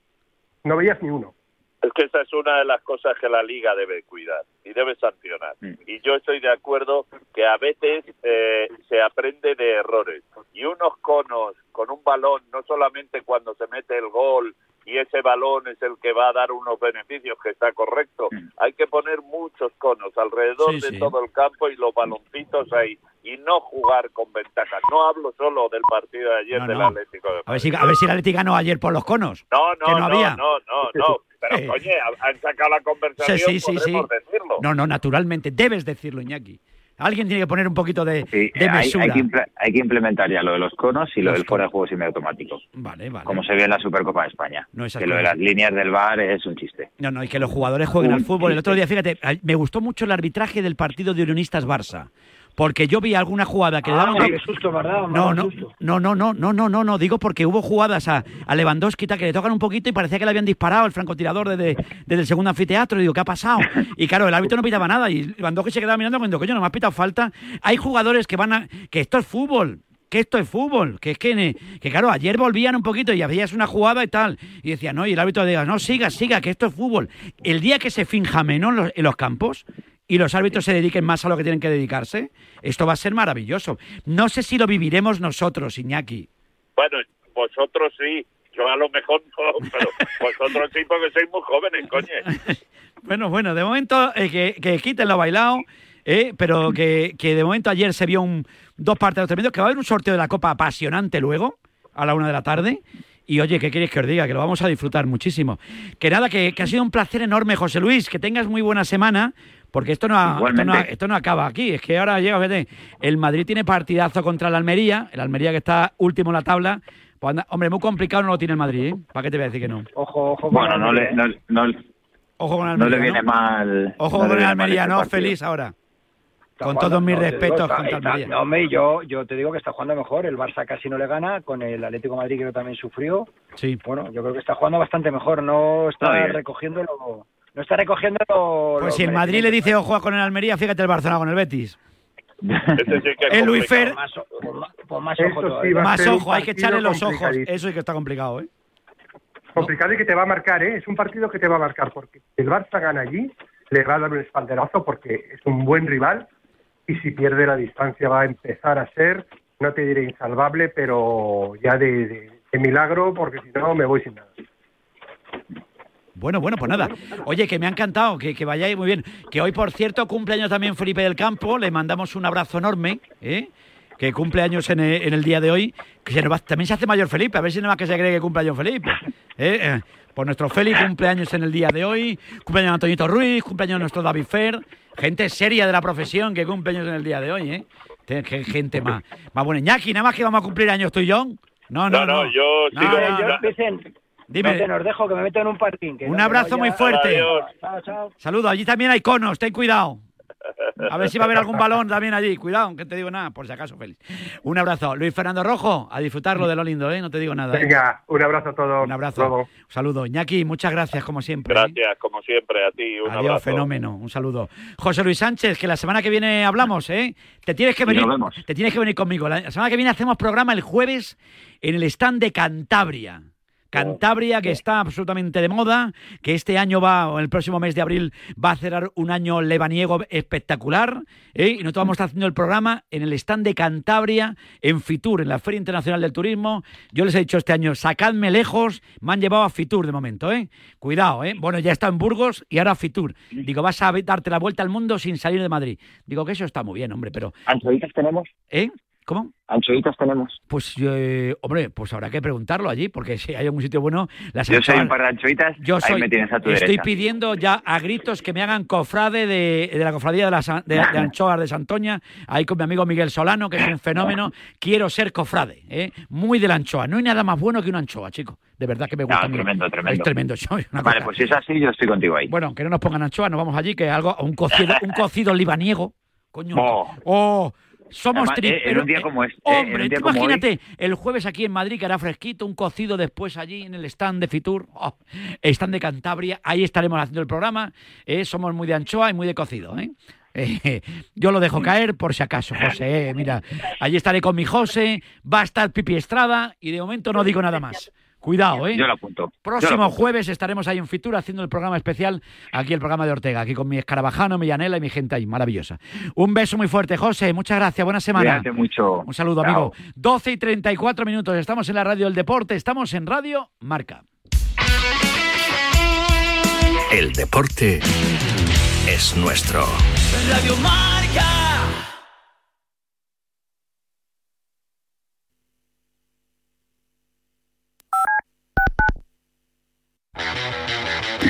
No veías ni uno. Es que esa es una de las cosas que la liga debe cuidar y debe sancionar. Y yo estoy de acuerdo que a veces eh, se aprende de errores. Y unos conos con un balón, no solamente cuando se mete el gol y ese balón es el que va a dar unos beneficios, que está correcto. Hay que poner muchos conos alrededor Sí, de sí. todo el campo y los baloncitos ahí. Y no jugar con ventaja. No hablo solo del partido de ayer No, del no. Atlético de A ver si, a ver si el Atlético ganó ayer por los conos. no, no, que no no, había. no, no, no. Pero, oye, han sacado la conversación, sí, sí, sí. podemos decirlo. No, no, naturalmente. Debes decirlo, Iñaki. Alguien tiene que poner un poquito de, Sí, de hay, mesura. hay que imple- hay que implementar ya lo de los conos y lo Los del fuera de juego semiautomático. Vale, vale. Como se ve en la Supercopa de España. No, que lo de las líneas del bar es un chiste. No, no, y que los jugadores jueguen Un al fútbol. El otro día, fíjate, me gustó mucho el arbitraje del partido de Unionistas Barça. Porque yo vi alguna jugada que le Ah, daban. qué susto me No, no, no, no, no, no, no, no, no, digo porque hubo jugadas a, a Lewandowski que le tocan un poquito y parecía que le habían disparado el francotirador desde, desde el segundo anfiteatro. Y digo, ¿qué ha pasado? Y claro, el árbitro no pitaba nada y Lewandowski se quedaba mirando cuando, coño, no me has pitado falta. Hay jugadores que van a. que esto es fútbol. Que esto es fútbol, que es que, que claro, ayer volvían un poquito y hacías una jugada y tal, y decía, no, y el árbitro diga, no, siga, siga, que esto es fútbol. El día que se finja menos en los, en los campos, y los árbitros se dediquen más a lo que tienen que dedicarse, esto va a ser maravilloso. No sé si lo viviremos nosotros, Iñaki. Bueno, vosotros sí. Yo a lo mejor no, pero vosotros sí porque sois muy jóvenes, coño. Bueno, bueno, de momento eh, que, que quiten lo bailado, eh, pero que, que de momento ayer se vio un, dos partidos tremendos, que va a haber un sorteo de la Copa apasionante luego, a la una de la tarde. Y oye, ¿qué queréis que os diga? Que lo vamos a disfrutar muchísimo. Que nada, que, que ha sido un placer enorme, José Luis, que tengas muy buena semana, porque esto no, ha- esto no, ha- Igualmente. esto no acaba aquí. Es que ahora llega, fíjate, el Madrid tiene partidazo contra el Almería, el Almería que está último en la tabla. Pues anda- hombre, muy complicado no lo tiene el Madrid, ¿eh? ¿Para qué te voy a decir que no? Ojo, ojo. Bueno, no le, no, no- Ojo con el no Almería. le viene ¿no? mal. Ojo con el Almería, este ¿no? Feliz ahora. Está Con todos mis respetos está- contra está- Almería. no, hombre, yo, yo te digo que está jugando mejor. El Barça casi no le gana, con el Atlético de Madrid creo que también sufrió. Sí. Bueno, yo creo que está jugando bastante mejor. No está Está recogiendo lo, no está recogiendo lo, Pues si el Madrid le dice ojo con el Almería, fíjate el Barcelona con el Betis. Sí que El Luis. Fer, Más, o- pues más- ojo sí más ojo, hay que echarle los ojos. Eso sí que está complicado, ¿eh? complicado y que te va a marcar, ¿eh? Es un partido que te va a marcar porque si el Barça gana allí, le va a dar un espalderazo porque es un buen rival y si pierde la distancia va a empezar a ser, no te diré insalvable, pero ya de, de- de milagro porque si no me voy sin nada. Bueno, bueno, pues nada. Oye, que me ha encantado, que, que vayáis muy bien. Que hoy, por cierto, cumpleaños también Felipe del Campo. Le mandamos un abrazo enorme, ¿eh? Que cumple años en el, en el día de hoy. Que se nos va- también se hace mayor Felipe, a ver si nada más que se cree que cumple años Felipe. ¿eh? Eh, Pues nuestro Felipe cumpleaños en el día de hoy. Cumpleaños Antonito Ruiz, cumpleaños nuestro David Fer. Gente seria de la profesión que cumpleaños en el día de hoy, ¿eh? Gente más, más buena. Iñaki, nada más que vamos a cumplir años tú y yo. No, no, No, no, yo No, sigo. no, Yo, no. Dime. Vicen, os dejo que me meto en un parking. que Un no- abrazo muy fuerte. Adiós. Chao, chao. Saludos, allí también hay conos, ten cuidado. A ver si va a haber algún balón también allí. Cuidado, que te digo nada, por si acaso, Félix. Un abrazo. Luis Fernando Rojo, a disfrutarlo de lo lindo, ¿eh? No te digo nada. ¿eh? Venga, un abrazo a todos. Un abrazo. Luego. Un saludo. Iñaki, muchas gracias, como siempre. ¿eh? Gracias, como siempre, a ti. Un Adiós, abrazo. fenómeno. Un saludo. José Luis Sánchez, que la semana que viene hablamos, ¿eh? Te tienes que nos venir. vemos. Te tienes que venir conmigo. La semana que viene hacemos programa el jueves en el stand de Cantabria. Cantabria, que está absolutamente de moda, que este año va, o el próximo mes de abril, va a cerrar un año lebaniego espectacular. ¿eh? Y nosotros vamos a estar haciendo el programa en el stand de Cantabria, en Fitur, en la Feria Internacional del Turismo. Yo les he dicho este año, sacadme lejos, me han llevado a Fitur de momento, ¿eh? Cuidado, ¿eh? Bueno, ya está en Burgos y ahora a Fitur. Digo, vas a darte la vuelta al mundo sin salir de Madrid. Digo que eso está muy bien, hombre, pero... ¿Anchoitas tenemos? ¿Eh? ¿Cómo? ¿Anchoitas tenemos? Pues, eh, hombre, pues habrá que preguntarlo allí, porque si hay algún sitio bueno, las Yo soy un par de anchoitas, Yo soy, ahí me tienes a tu estoy derecha. pidiendo ya a gritos que me hagan cofrade de, de la cofradía de, las, de, de anchoas de Santoña, ahí con mi amigo Miguel Solano, que es un fenómeno. Quiero ser cofrade, ¿eh? muy de la anchoa. No hay nada más bueno que una anchoa, chico. De verdad que me gusta. No, tremendo, tremendo. Es tremendo. una Vale, cosa- pues si es así, yo estoy contigo ahí. Bueno, que no nos pongan anchoa, nos vamos allí, que algo, un cocido, un cocido libaniego. Coño. Oh. Oh, somos Además, tri- eh, en un día eh, como este, Hombre, día hoy- imagínate el jueves aquí en Madrid que hará fresquito, un cocido después allí en el stand de Fitur, oh, stand de Cantabria, ahí estaremos haciendo el programa. eh, somos muy de anchoa y muy de cocido, ¿eh? Eh, yo lo dejo caer por si acaso, José. eh, mira, allí estaré con mi José, va a estar Pipi Estrada y de momento no digo nada más. Cuidado, ¿eh? Yo lo apunto. Lo Próximo apunto. jueves estaremos ahí en Fitur haciendo el programa especial, aquí el programa de Ortega, aquí con mi escarabajano, mi Yanela y mi gente ahí, maravillosa. Un beso muy fuerte, José, muchas gracias, buena semana. Cuídate mucho. Un saludo, Chao. amigo. 12 y 34 minutos, estamos en la radio del deporte, estamos en Radio Marca. El deporte es nuestro. Radio Marca.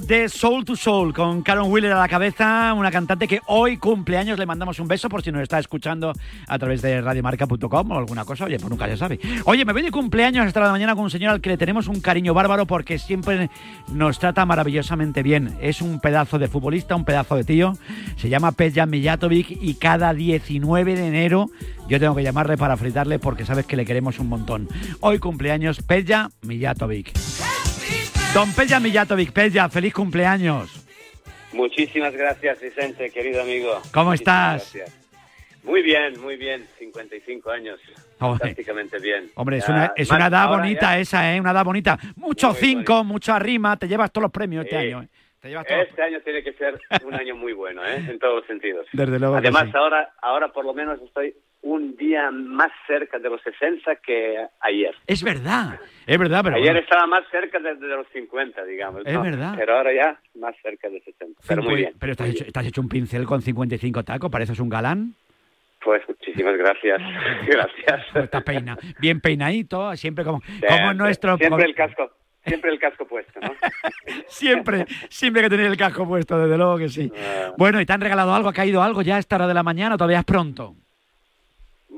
de Soul to Soul con Karen Wheeler a la cabeza, una cantante que hoy cumpleaños, le mandamos un beso por si nos está escuchando a través de radiomarca.com o alguna cosa, oye, pues nunca se sabe. Oye, me voy de cumpleaños hasta la mañana con un señor al que le tenemos un cariño bárbaro porque siempre nos trata maravillosamente bien. Es un pedazo de futbolista, un pedazo de tío, se llama Peja Mijatovic y cada 19 de enero yo tengo que llamarle para fritarle porque sabes que le queremos un montón. Hoy cumpleaños Peja Mijatovic. Don Peja Mijatovic, Peja, feliz cumpleaños. Muchísimas gracias, Vicente, querido amigo. ¿Cómo Muchísimas estás? gracias. Muy bien, muy bien. 55 años. Hombre. Fantásticamente bien. Hombre, es una, es una edad bonita ya- esa, ¿eh? Una edad bonita. Mucho cinco, mucha rima, te llevas todos los premios este año. ¿eh? Te llevas todos los- Este año tiene que ser un año muy bueno, ¿eh? En todos los sentidos. Desde luego Además, sí. ahora, ahora por lo menos estoy un día más cerca de los 60 que ayer. Es verdad, es verdad, pero ayer bueno, estaba más cerca de, de los 50, digamos. Es ¿no? verdad. Pero ahora ya más cerca de 60. Pero muy bien. pero estás muy hecho, bien. estás hecho un pincel con 55 tacos, pareces un galán. Pues muchísimas gracias. Gracias. Estás peina, bien peinadito, siempre como, como Siempre, nuestro... Siempre el casco. Siempre el casco puesto, ¿no? Siempre, siempre que tener el casco puesto, desde luego que sí. Ah. Bueno, ¿y te han regalado algo? ¿Ha caído algo ya a esta hora de la mañana o todavía es pronto?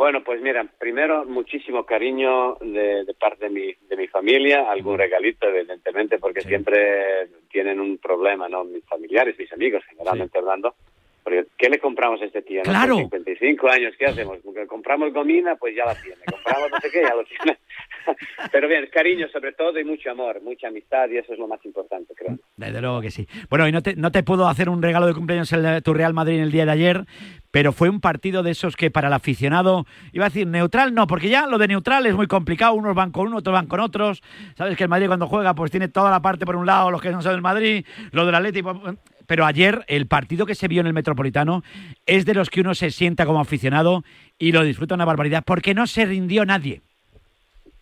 Bueno, pues mira, primero muchísimo cariño de, de parte de mi, de mi familia, algún regalito evidentemente, porque siempre tienen un problema, ¿no? Mis familiares, mis amigos, generalmente hablando. Porque, ¿qué le compramos a este tío? no? Claro. Con 55 años, ¿qué hacemos? Compramos gomina, pues ya la tiene. Compramos no sé qué, ya lo tiene. Pero bien, cariño sobre todo y mucho amor, mucha amistad y eso es lo más importante, creo. Desde luego que sí. Bueno, y no te, no te puedo hacer un regalo de cumpleaños de tu Real Madrid en el día de ayer, pero fue un partido de esos que para el aficionado, iba a decir neutral, no, porque ya lo de neutral es muy complicado, unos van con uno, otros van con otros. Sabes que el Madrid cuando juega pues tiene toda la parte por un lado, los que no son del Madrid, lo del Atlético. Pero ayer el partido que se vio en el Metropolitano es de los que uno se sienta como aficionado y lo disfruta una barbaridad, porque no se rindió nadie.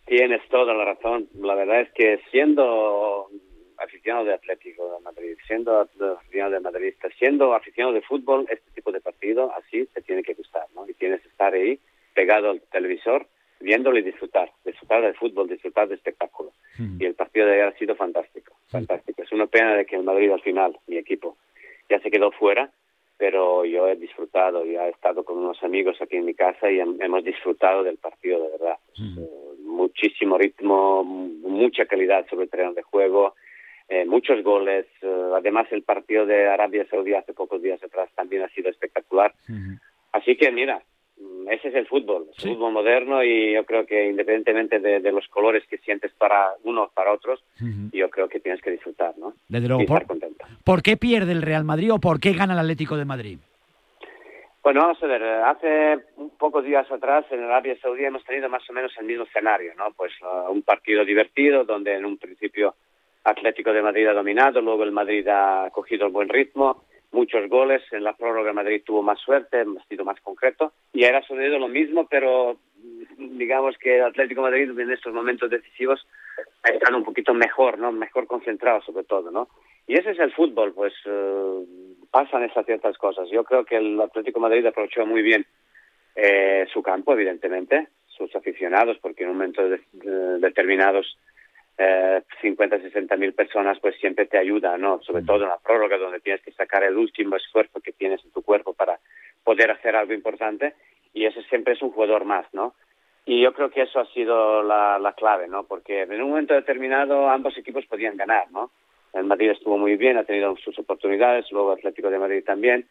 Tienes toda la razón. La verdad es que siendo aficionado de Atlético de Madrid, siendo aficionado de madridista, siendo aficionado de fútbol, este tipo de partido así te tiene que gustar, ¿no? Y tienes que estar ahí pegado al televisor, viéndolo y disfrutar, disfrutar del fútbol, disfrutar del espectáculo. Y el partido de ayer ha sido fantástico, fantástico. Es una pena de que el Madrid al final, mi equipo, ya se quedó fuera, pero yo he disfrutado, ya he estado con unos amigos aquí en mi casa y hem- hemos disfrutado del partido de verdad. Eh, muchísimo ritmo, mucha calidad sobre el terreno de juego, eh, muchos goles. eh, además, el partido de Arabia Saudí hace pocos días atrás también ha sido espectacular. Así que, mira, mm, ese es el fútbol, el fútbol moderno y yo creo que independientemente de, de los colores que sientes para unos para otros, yo creo que tienes que disfrutar, ¿no? Desde luego, Y estar por, contento. ¿por qué pierde el Real Madrid o por qué gana el Atlético de Madrid? Bueno, vamos a ver, hace pocos días atrás en Arabia Saudí hemos tenido más o menos el mismo escenario, ¿no? Pues uh, un partido divertido donde en un principio Atlético de Madrid ha dominado, luego el Madrid ha cogido el buen ritmo, muchos goles, en la prórroga Madrid tuvo más suerte, ha sido más concreto y ha sucedido lo mismo, pero mm, digamos que el Atlético Madrid en estos momentos decisivos ha estado un poquito mejor, ¿no? Mejor concentrado sobre todo, ¿no? Y ese es el fútbol, pues eh, pasan esas ciertas cosas. Yo creo que el Atlético Madrid aprovechó muy bien eh, su campo, evidentemente, sus aficionados, porque en un momento de- de- determinados eh, 50, 60 mil personas, pues siempre te ayuda, ¿no? Sobre todo en la prórroga, donde tienes que sacar el último esfuerzo que tienes en tu cuerpo para poder hacer algo importante, y ese siempre es un jugador más, ¿no? Y yo creo que eso ha sido la, la clave, ¿no? Porque en un momento determinado ambos equipos podían ganar, ¿no? El Madrid estuvo muy bien, ha tenido sus oportunidades, luego Atlético de Madrid también.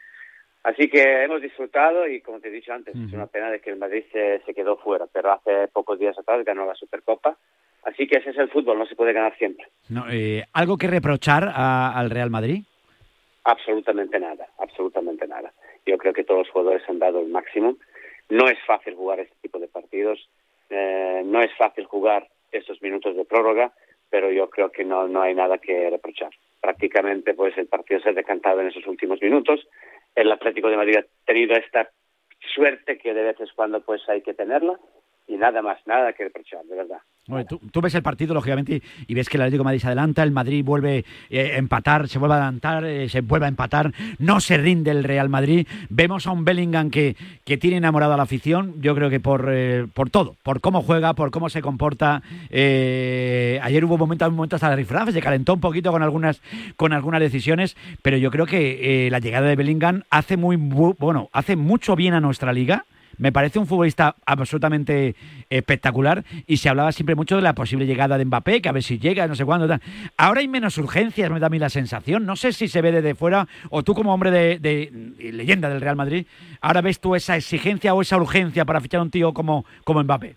Así que hemos disfrutado y, como te he dicho antes, es una pena de que el Madrid se, se quedó fuera, pero hace pocos días atrás ganó la Supercopa. Así que ese es el fútbol, no se puede ganar siempre. No, eh, ¿Algo que reprochar a- al Real Madrid? Absolutamente nada, absolutamente nada. Yo creo que todos los jugadores han dado el máximo. No es fácil jugar este tipo de partidos, eh, no es fácil jugar estos minutos de prórroga, pero yo creo que no, no hay nada que reprochar. Prácticamente pues el partido se ha decantado en esos últimos minutos. El Atlético de Madrid ha tenido esta suerte que de vez en cuando pues hay que tenerla y nada más, nada que reprochar, de verdad. Tú, ves el partido, lógicamente, y, ves que el Atlético Madrid se adelanta, el Madrid vuelve eh, a empatar, se vuelve a adelantar, eh, se vuelve a empatar, no se rinde el Real Madrid. Vemos a un Bellingham que, que tiene enamorado a la afición, yo creo que por, eh, por todo, por cómo juega, por cómo se comporta. Eh, ayer hubo momentos, momentos hasta de se calentó un poquito con algunas, con algunas decisiones, pero yo creo que eh, la llegada de Bellingham hace, muy, bu- bueno, hace mucho bien a nuestra liga. Me parece un futbolista absolutamente espectacular y se hablaba siempre mucho de la posible llegada de Mbappé, que a ver si llega, no sé cuándo. Tal. Ahora hay menos urgencias, me da a mí la sensación. No sé si se ve desde fuera o tú como hombre de, leyenda del Real Madrid, ahora ves tú esa exigencia o esa urgencia para fichar a un tío como, como Mbappé.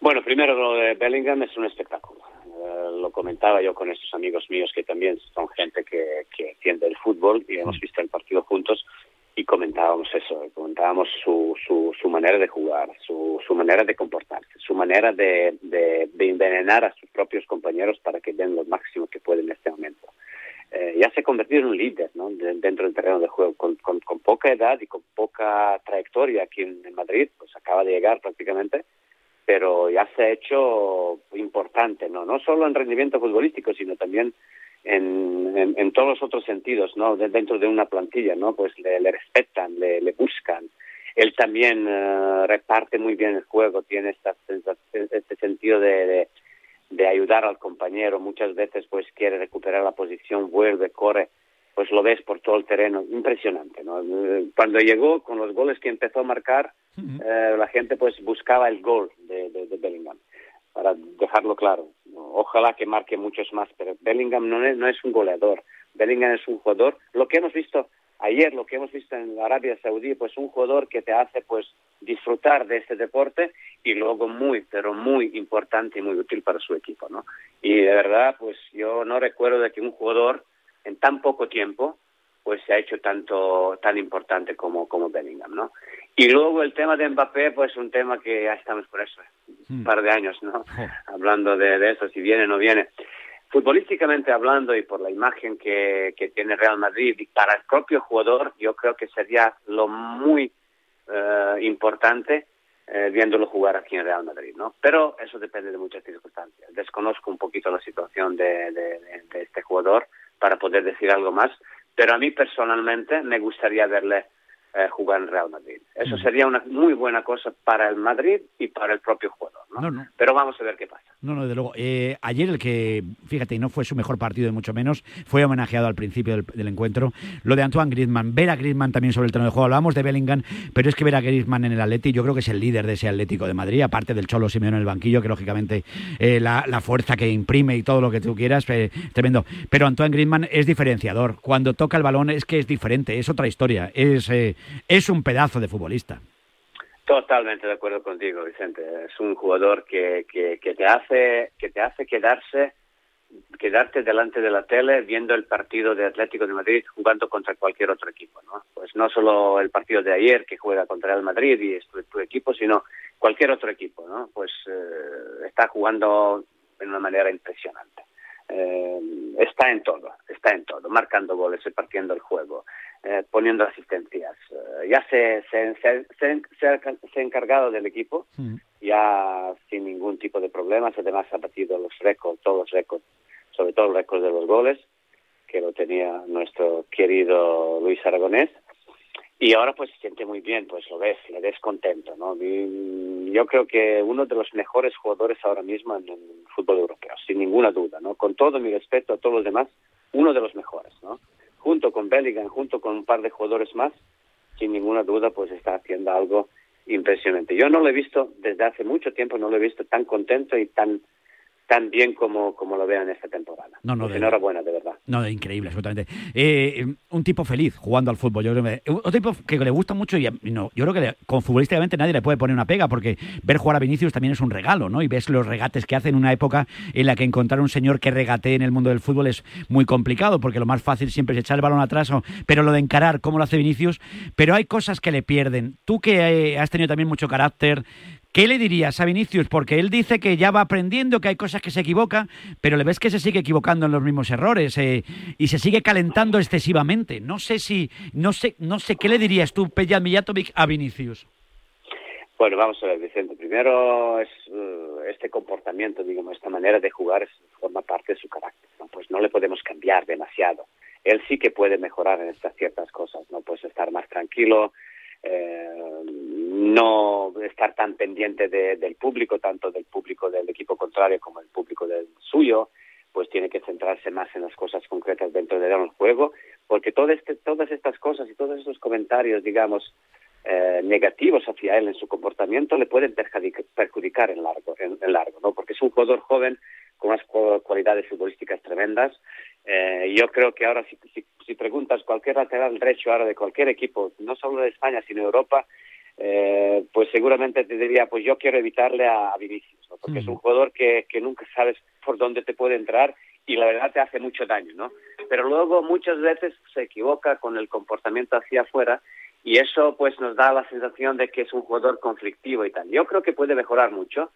Bueno, primero lo de Bellingham es un espectáculo. Eh, lo comentaba yo con estos amigos míos que también son gente que, que entiende el fútbol y hemos visto el partido juntos y comentábamos eso, comentábamos su, su, su manera de jugar, su, su manera de comportarse, su manera de, de, envenenar a sus propios compañeros para que den lo máximo que pueden en este momento. Eh, ya se ha convertido en un líder ¿no? De- dentro del terreno de juego, con, con, con poca edad y con poca trayectoria aquí en, en Madrid, pues acaba de llegar prácticamente pero ya se ha hecho importante, ¿no? No solo en rendimiento futbolístico, sino también en, en, en todos los otros sentidos, ¿no? De- dentro de una plantilla, ¿no? Pues le, le respetan, le, le buscan. Él también eh, reparte muy bien el juego, tiene esta este sentido de, de, de ayudar al compañero. Muchas veces, pues, quiere recuperar la posición, vuelve, corre, pues lo ves por todo el terreno. Impresionante, ¿no? Cuando llegó, con los goles que empezó a marcar, eh, la gente pues buscaba el gol de, de Bellingham para dejarlo claro ojalá que marque muchos más pero Bellingham no es, no es un goleador. Bellingham es un jugador. Lo que hemos visto ayer lo que hemos visto en Arabia Saudí pues un jugador que te hace pues disfrutar de este deporte y luego muy pero muy importante y muy útil para su equipo no y de verdad pues yo no recuerdo de que un jugador en tan poco tiempo pues se ha hecho tanto tan importante como como Bellingham no y luego el tema de Mbappé, pues un tema que ya estamos por eso, un par de años, ¿no? Hablando de, de eso, si viene o no viene. Futbolísticamente hablando y por la imagen que, que tiene Real Madrid y para el propio jugador, yo creo que sería lo muy eh, importante eh, viéndolo jugar aquí en Real Madrid, ¿no? Pero eso depende de muchas circunstancias. Desconozco un poquito la situación de, de, de- de este jugador para poder decir algo más, pero a mí personalmente me gustaría verle eh, jugar en Real Madrid. Eso sería una muy buena cosa para el Madrid y para el propio jugador, ¿no? No, no. Pero vamos a ver qué pasa. No, no, desde luego. Eh, ayer el que, fíjate, y no fue su mejor partido, y mucho menos, fue homenajeado al principio del, del encuentro. Lo de Antoine Griezmann, ver a Griezmann también sobre el terreno de juego. Hablábamos de Bellingham, pero es que ver a Griezmann en el Atleti, yo creo que es el líder de ese Atlético de Madrid, aparte del Cholo Simeone en el banquillo, que lógicamente eh, la, la fuerza que imprime y todo lo que tú quieras, tremendo. Pero Antoine Griezmann es diferenciador. Cuando toca el balón es que es diferente, es otra historia. Es, es un pedazo de futbolista. Totalmente de acuerdo contigo, Vicente. Es un jugador que, que, que te hace que te hace quedarse quedarte delante de la tele viendo el partido de Atlético de Madrid jugando contra cualquier otro equipo, ¿no? Pues no solo el partido de ayer que juega contra el Madrid y es tu, equipo, sino cualquier otro equipo, ¿no? Pues eh, está jugando de una manera impresionante. Eh, está en todo, está en todo, marcando goles, repartiendo el juego, eh, poniendo asistencias. Eh, ya se, se, se, se, ha se ha encargado del equipo, ya sin ningún tipo de problemas. Además, ha batido los récords, todos los récords, sobre todo el récord de los goles, que lo tenía nuestro querido Luis Aragonés. Y ahora pues se siente muy bien, pues lo ves, le ves contento, ¿no? Y yo creo que uno de los mejores jugadores ahora mismo en el fútbol europeo, sin ninguna duda, ¿no? Con todo mi respeto a todos los demás, uno de los mejores, ¿no? Junto con Bellingham, junto con un par de jugadores más, sin ninguna duda pues está haciendo algo impresionante. Yo no lo he visto desde hace mucho tiempo, no lo he visto tan contento y tan tan bien como, como lo vean esta temporada. No, no, Pues de- enhorabuena, de verdad. No, increíble, absolutamente. Eh, un tipo feliz jugando al fútbol. Yo creo que, un tipo que le gusta mucho y no, yo creo que le- con futbolísticamente nadie le puede poner una pega porque ver jugar a Vinicius también es un regalo, ¿no? Y ves los regates que hace en una época en la que encontrar un señor que regatee en el mundo del fútbol es muy complicado porque lo más fácil siempre es echar el balón atrás, o- pero lo de encarar, cómo lo hace Vinicius, pero hay cosas que le pierden. Tú que eh, has tenido también mucho carácter, ¿Qué le dirías a Vinicius? Porque él dice que ya va aprendiendo, que hay cosas que se equivoca, pero le ves que se sigue equivocando en los mismos errores eh, y se sigue calentando excesivamente. No sé si, no sé, no sé qué le dirías tú, Pejan Mijatovic, a Vinicius. Bueno, vamos a ver, Vicente. Primero, es eh, este comportamiento, digamos, esta manera de jugar forma parte de su carácter. Pues no le podemos cambiar demasiado. Él sí que puede mejorar en estas ciertas cosas, ¿no? Pues estar más tranquilo, no estar tan pendiente de- del público, tanto del público del equipo contrario como del público del suyo, pues tiene que centrarse más en las cosas concretas dentro del juego, porque todo este, todas estas cosas y todos estos comentarios, digamos, eh, negativos hacia él en su comportamiento le pueden perjudic- perjudicar en largo, en, largo, ¿no? Porque es un jugador joven con unas cu- cualidades futbolísticas tremendas. Eh, yo creo que ahora si, si, si preguntas cualquier lateral derecho ahora de cualquier equipo, no solo de España sino de Europa, eh, pues seguramente te diría, pues yo quiero evitarle a, a Vinicius, ¿no? porque es un jugador que, que nunca sabes por dónde te puede entrar y la verdad te hace mucho daño, ¿no? Pero luego muchas veces se equivoca con el comportamiento hacia afuera y eso pues nos da la sensación de que es un jugador conflictivo y tal. Yo creo que puede mejorar mucho,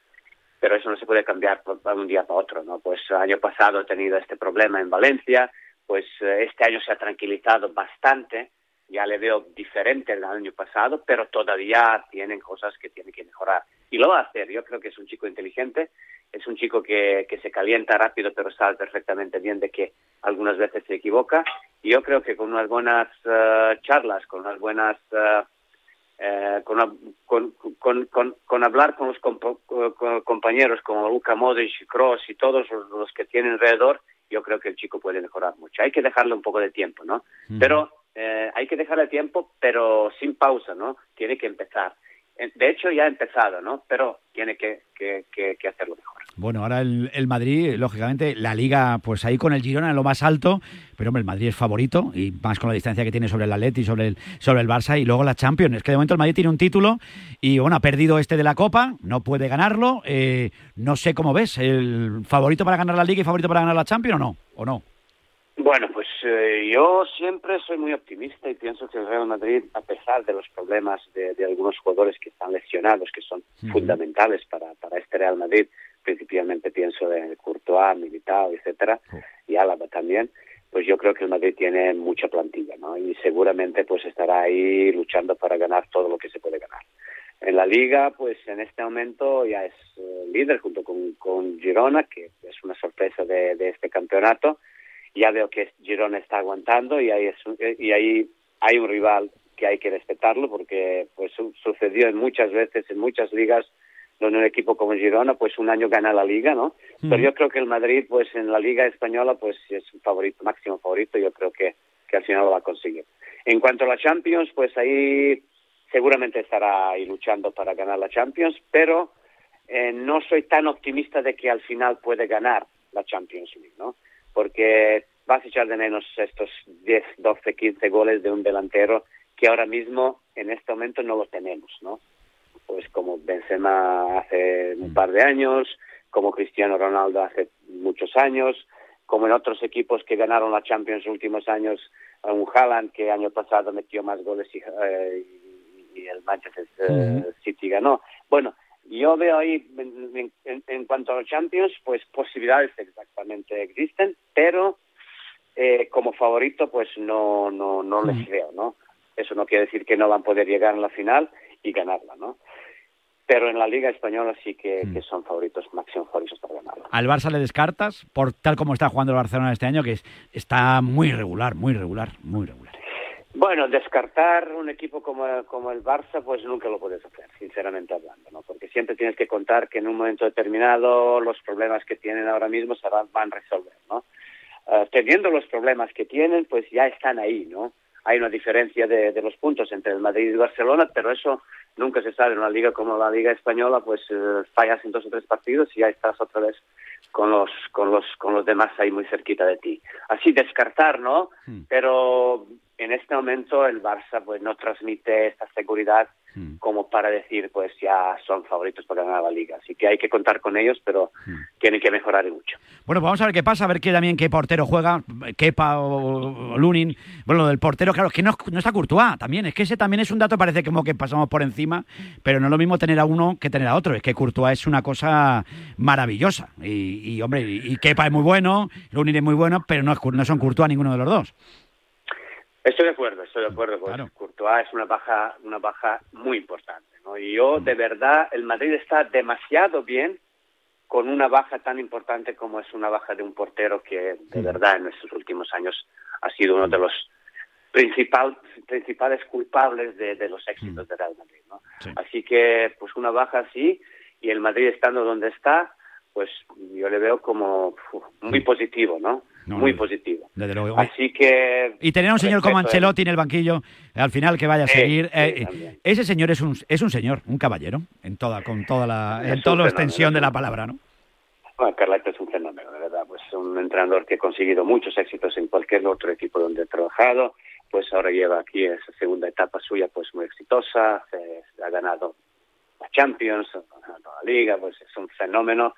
pero eso no se puede cambiar de un día para otro, ¿no? Pues el año pasado he tenido este problema en Valencia, pues eh, este año se ha tranquilizado bastante, ya le veo diferente del año pasado, pero todavía tienen cosas que tiene que mejorar. Y lo va a hacer, yo creo que es un chico inteligente, es un chico que, que se calienta rápido, pero sabe perfectamente bien de que algunas veces se equivoca. Y yo creo que con unas buenas eh, charlas, con unas buenas... eh, eh, con, con, con, con, hablar con los compañeros como Luka Modric, Kroos y todos los, los que tienen alrededor, yo creo que el chico puede mejorar mucho. Hay que dejarle un poco de tiempo, ¿no? Pero eh, hay que dejarle tiempo, pero sin pausa, ¿no? Tiene que empezar. De hecho, ya ha empezado, ¿no? Pero tiene que, que, que, que hacerlo mejor. Bueno, ahora el, el Madrid, lógicamente, la liga, pues ahí con el Girona en lo más alto, pero hombre, el Madrid es favorito y más con la distancia que tiene sobre el Atleti, sobre el, sobre el Barça y luego la Champions. Es que de momento el Madrid tiene un título y bueno, ha perdido este de la Copa, no puede ganarlo. eh, no sé cómo ves, ¿el favorito para ganar la liga y favorito para ganar la Champions o no? ¿O no? Bueno, pues eh, yo siempre soy muy optimista y pienso que el Real Madrid, a pesar de los problemas de, de algunos jugadores que están lesionados, que son fundamentales para, para este Real Madrid, principalmente pienso en Courtois, Militao, etcétera, y Álava también, pues yo creo que el Madrid tiene mucha plantilla, ¿no? Y seguramente pues estará ahí luchando para ganar todo lo que se puede ganar. En la liga, pues en este momento ya es eh, líder junto con, con Girona, que es una sorpresa de, de este campeonato. Ya veo que Girona está aguantando y ahí, es eh, y ahí hay un rival que hay que respetarlo porque pues su- sucedió en muchas veces, en muchas ligas, donde un equipo como Girona pues un año gana la liga, ¿no? Pero yo creo que el Madrid pues en la liga española pues es un favorito, máximo favorito, yo creo que, que al final lo va a conseguir. En cuanto a la Champions, pues ahí seguramente estará ahí luchando para ganar la Champions, pero eh, no soy tan optimista de que al final puede ganar la Champions League, ¿no? Porque vas a echar de menos estos 10, 12, 15 goles de un delantero que ahora mismo en este momento no los tenemos, ¿no? Pues como Benzema hace un par de años, como Cristiano Ronaldo hace muchos años, como en otros equipos que ganaron la Champions en los últimos años, un Haaland que año pasado metió más goles y, eh, y el Manchester eh, City ganó. Bueno, yo veo ahí, en, en- en cuanto a los Champions, pues posibilidades exactamente existen, pero eh, como favorito, pues no, no, no les veo, ¿no? Eso no quiere decir que no van a poder llegar a la final y ganarla, ¿no? Pero en la Liga Española sí que, que son favoritos, máximos favoritos para ganarla. ¿Al Barça le descartas por tal como está jugando el Barcelona este año, que es- está muy regular, muy regular, muy regular? Bueno, descartar un equipo como, como el Barça, pues nunca lo puedes hacer, sinceramente hablando, ¿no? Porque siempre tienes que contar que en un momento determinado los problemas que tienen ahora mismo se van, van a resolver, ¿no? Eh, teniendo los problemas que tienen, pues ya están ahí, ¿no? Hay una diferencia de, de los puntos entre el Madrid y el Barcelona, pero eso nunca se sabe. En una liga como la Liga Española, pues eh, fallas en dos o tres partidos y ya estás otra vez con los, con los, con los demás ahí muy cerquita de ti. Así descartar, ¿no? Pero en este momento el Barça pues no transmite esta seguridad como para decir pues ya son favoritos para ganar la liga. Así que hay que contar con ellos, pero tienen que mejorar mucho. Bueno, pues vamos a ver qué pasa, a ver qué también qué portero juega, Kepa o, o Lunin. Bueno, lo del portero, claro, es que no, no está Courtois también. Es que ese también es un dato, parece como que pasamos por encima, pero no es lo mismo tener a uno que tener a otro. Es que Courtois es una cosa maravillosa. Y, y, hombre, y, y Kepa es muy bueno, Lunin es muy bueno, pero no, es, no son Courtois ninguno de los dos. Estoy de acuerdo, estoy de acuerdo. Pues Courtois es una baja, una baja muy importante, ¿no? Y yo, de verdad, el Madrid está demasiado bien con una baja tan importante como es una baja de un portero que, de verdad, en estos últimos años ha sido uno de los principal, principales culpables de, de los éxitos de Real Madrid, ¿no? Así que, pues una baja así y el Madrid estando donde está, pues yo le veo como uf, muy positivo, ¿no? Muy positivo. Desde luego. Así que Y tener a un señor como. Ancelotti en el banquillo, al final que vaya a seguir. sí, eh, ese señor es un, es un señor, un caballero, en toda, con toda la, Es en un toda la extensión de la palabra, ¿no? Bueno, es un fenómeno, de verdad. Pues un entrenador que ha conseguido muchos éxitos en cualquier otro equipo donde ha trabajado. Pues ahora lleva aquí esa segunda etapa suya, pues muy exitosa. eh, ha ganado la Champions, ha ganado la Liga, pues es un fenómeno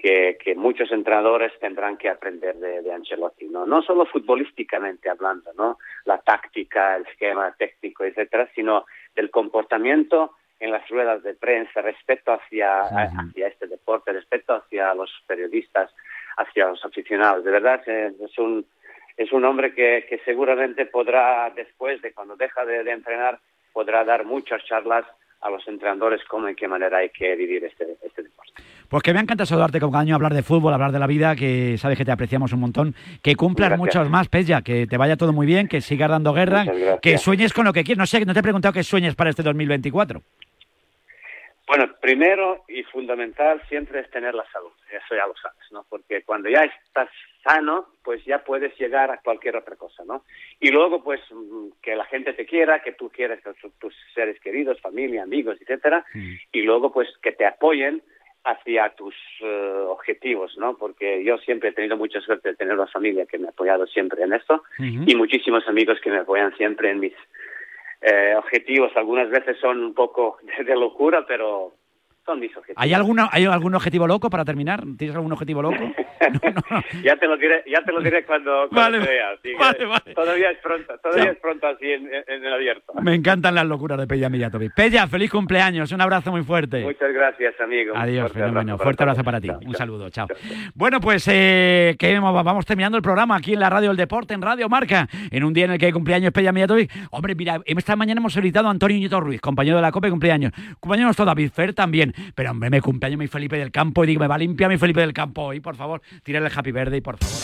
que, que muchos entrenadores tendrán que aprender de, de Ancelotti, ¿no? No solo futbolísticamente hablando, ¿no? La táctica, el esquema técnico, etcétera, sino del comportamiento en las ruedas de prensa, respeto hacia, hacia este deporte, respeto hacia los periodistas, hacia los aficionados. De verdad, eh, es un, es un hombre que, que seguramente podrá, después de cuando deja de, de entrenar, podrá dar muchas charlas a los entrenadores cómo en qué manera hay que vivir este, este deporte. Pues que me encanta saludarte con año, hablar de fútbol, hablar de la vida, que sabes que te apreciamos un montón, que cumplas Gracias. muchos más, Pella, que te vaya todo muy bien, que sigas dando guerra, que sueñes con lo que quieres. No sé, no te he preguntado qué sueñes para este 2024. Bueno, primero y fundamental siempre es tener la salud, eso ya lo sabes, ¿no? Porque cuando ya estás sano, pues ya puedes llegar a cualquier otra cosa, ¿no? Y luego, pues, mm, que la gente te quiera, que tú quieras a tus, seres queridos, familia, amigos, etcétera, y luego, pues, que te apoyen hacia tus eh, objetivos, ¿no? Porque yo siempre he tenido mucha suerte de tener una familia que me ha apoyado siempre en esto y muchísimos amigos que me apoyan siempre en mis eh, objetivos. Algunas veces son un poco de, de locura, pero son mis objetivos. ¿Hay, alguna, ¿Hay algún objetivo loco para terminar? ¿Tienes algún objetivo loco? Ya te lo diré, ya te lo diré cuando, cuando Vale, te vea, así que vale, vale. Todavía es pronto, todavía es pronto así en, el abierto. Me encantan las locuras de Pella Mijatovic. Pella, feliz cumpleaños, un abrazo muy fuerte. Muchas gracias, amigo. Adiós, fuerte fenómeno. abrazo Fuerte abrazo para ti. Chao, Un chao. saludo, chao. Bueno, pues eh, que vamos terminando el programa aquí en la Radio del Deporte, en Radio Marca, en un día en el que hay cumpleaños Pella Mijatovic. Hombre, mira, esta mañana hemos solicitado a Antonio Ñito Ruiz, compañero de la Copa y cumpleaños. Cumpleaños nuestro David Fer también. Pero hombre, me cumpleaños mi Felipe del Campo y digo, me va a limpiar mi Felipe del Campo hoy, por favor. Tírale el Happy Verde y por favor.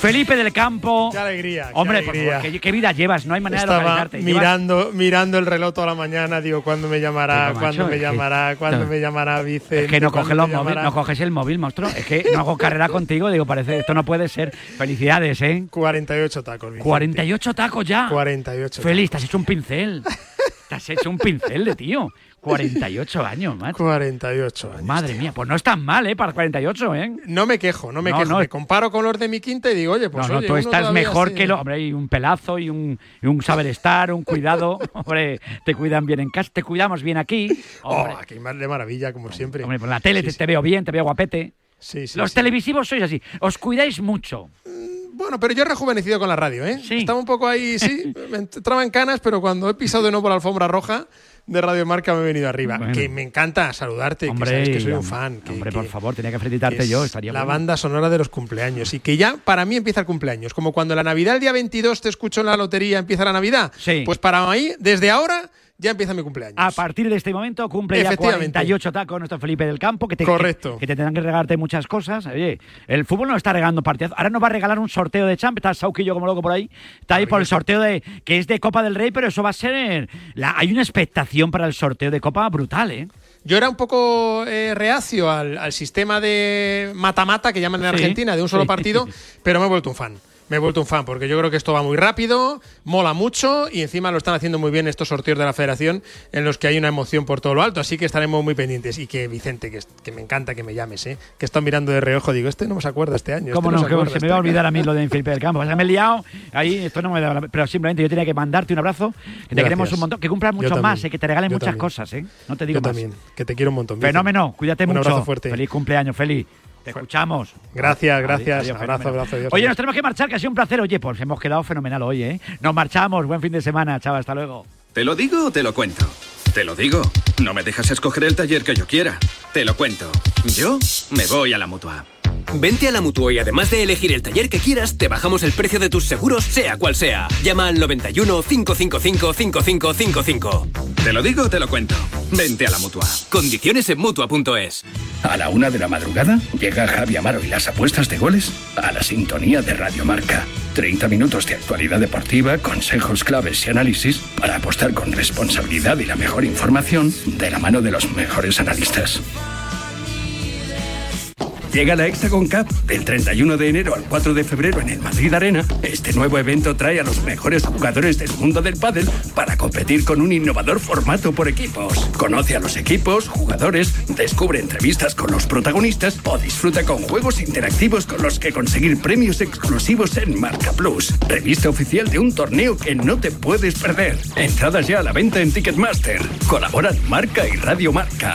Felipe del Campo. Qué alegría. qué Hombre, por alegría. favor, ¿qué, qué vida llevas? No hay manera de localizarte. Llevas- mirando, mirando el reloj toda la mañana, digo, ¿cuándo me llamará? ¿Cuándo me llamará? ¿Cuándo me llamará Vicente? Es que no ¿Cuándo coges, los móvil- no coges el móvil, monstruo. Es que no hago carrera contigo. Digo, parece, esto no puede ser. Felicidades, ¿eh? 48 tacos, Vicente. 48 tacos ya. 48 Feliz, te has hecho un pincel. Has hecho un pincel de tío. 48 años, macho. 48 años. Madre mía, pues no es tan mal, ¿eh? Para 48, ¿eh? No me quejo, no me No, quejo. no. Me comparo con los de mi quinta y digo, oye, pues no, no, oye, tú estás mejor que lo. Hombre, y un pelazo y un, y un saber estar, un cuidado. Hombre, te cuidan bien en casa, te cuidamos bien aquí. Hombre, Oh, aquí más de maravilla, como siempre. hombre por la tele te, te veo bien, te veo guapete. Sí, sí, Los sí. televisivos sois así. Os cuidáis mucho. Bueno, pero yo he rejuvenecido con la radio, ¿eh? Estaba un poco ahí, sí, me entraba en canas, pero cuando he pisado de nuevo la alfombra roja de Radio Marca me he venido arriba. Bueno. Que me encanta saludarte, que sabes que soy un fan. Que, hombre, que- por favor, tenía que felicitarte yo. Estaría la bueno. banda sonora de los cumpleaños y que ya para mí empieza el cumpleaños. Como cuando la Navidad el día 22 te escucho en la lotería empieza la Navidad. Sí. Pues para mí, desde ahora ya empieza mi cumpleaños. A partir de este momento cumple ya Efectivamente. 48 tacos nuestro Felipe del Campo, que te, Correcto. Que, que te tendrán que regalarte muchas cosas. Oye, el fútbol no está regalando partidas. Ahora nos va a regalar un sorteo de Champions. Está Sauquillo como loco por ahí. Está ahí por el sorteo de que es de Copa del Rey, pero eso va a ser. La, hay una expectación para el sorteo de Copa brutal, ¿eh? Yo era un poco eh, reacio al, al sistema de mata-mata que llaman en Sí, Argentina, de un solo sí. partido, pero me he vuelto un fan. Me he vuelto un fan porque yo creo que esto va muy rápido, mola mucho y encima lo están haciendo muy bien estos sorteos de la federación en los que hay una emoción por todo lo alto. Así que estaremos muy pendientes. Y que Vicente, que, me encanta que me llames, ¿eh? que está mirando de reojo, digo, este no me se acuerda este año. ¿Cómo este no? se me este va a año". olvidar a mí lo de Felipe del Campo. O sea, me he liado. Ahí, esto no me da Pero simplemente yo tenía que mandarte un abrazo. Que te queremos un montón. Que cumplas mucho más, ¿eh? que te regalen Yo muchas también. cosas. ¿eh? No te digo Yo más. también, que te quiero un montón. Fenómeno, cuídate Un mucho. abrazo fuerte. Feliz cumpleaños, feliz. Te escuchamos. Gracias, Adiós, gracias. adiós, abrazo, fenómeno. abrazo. adiós, Oye, adiós. nos tenemos que marchar, que ha sido un placer. Oye, pues hemos quedado fenomenal hoy, ¿eh? Nos marchamos. Buen fin de semana, chao. Hasta luego. ¿Te lo digo o te lo cuento? Te lo digo. No me dejas escoger el taller que yo quiera. Te lo cuento. Yo me voy a la mutua. Vente a la Mutua y además de elegir el taller que quieras, te bajamos el precio de tus seguros, sea cual sea. Llama al 91 555 5555. Te lo digo o te lo cuento. Vente a la mutua. Condiciones en Mutua.es. A la una de la madrugada llega Javi Amaro y las apuestas de goles a la sintonía de Radio Marca. 30 minutos de actualidad deportiva, consejos claves y análisis para apostar con responsabilidad y la mejor información de la mano de los mejores analistas. Llega la Hexagon Cup del 31 de enero al 4 de febrero en el Madrid Arena. Este nuevo evento trae a los mejores jugadores del mundo del pádel para competir con un innovador formato por equipos. Conoce a los equipos, jugadores, descubre entrevistas con los protagonistas o disfruta con juegos interactivos con los que conseguir premios exclusivos en Marca Plus. Revista oficial de un torneo que no te puedes perder. Entradas ya a la venta en Ticketmaster. Colaboran Marca y Radio Marca.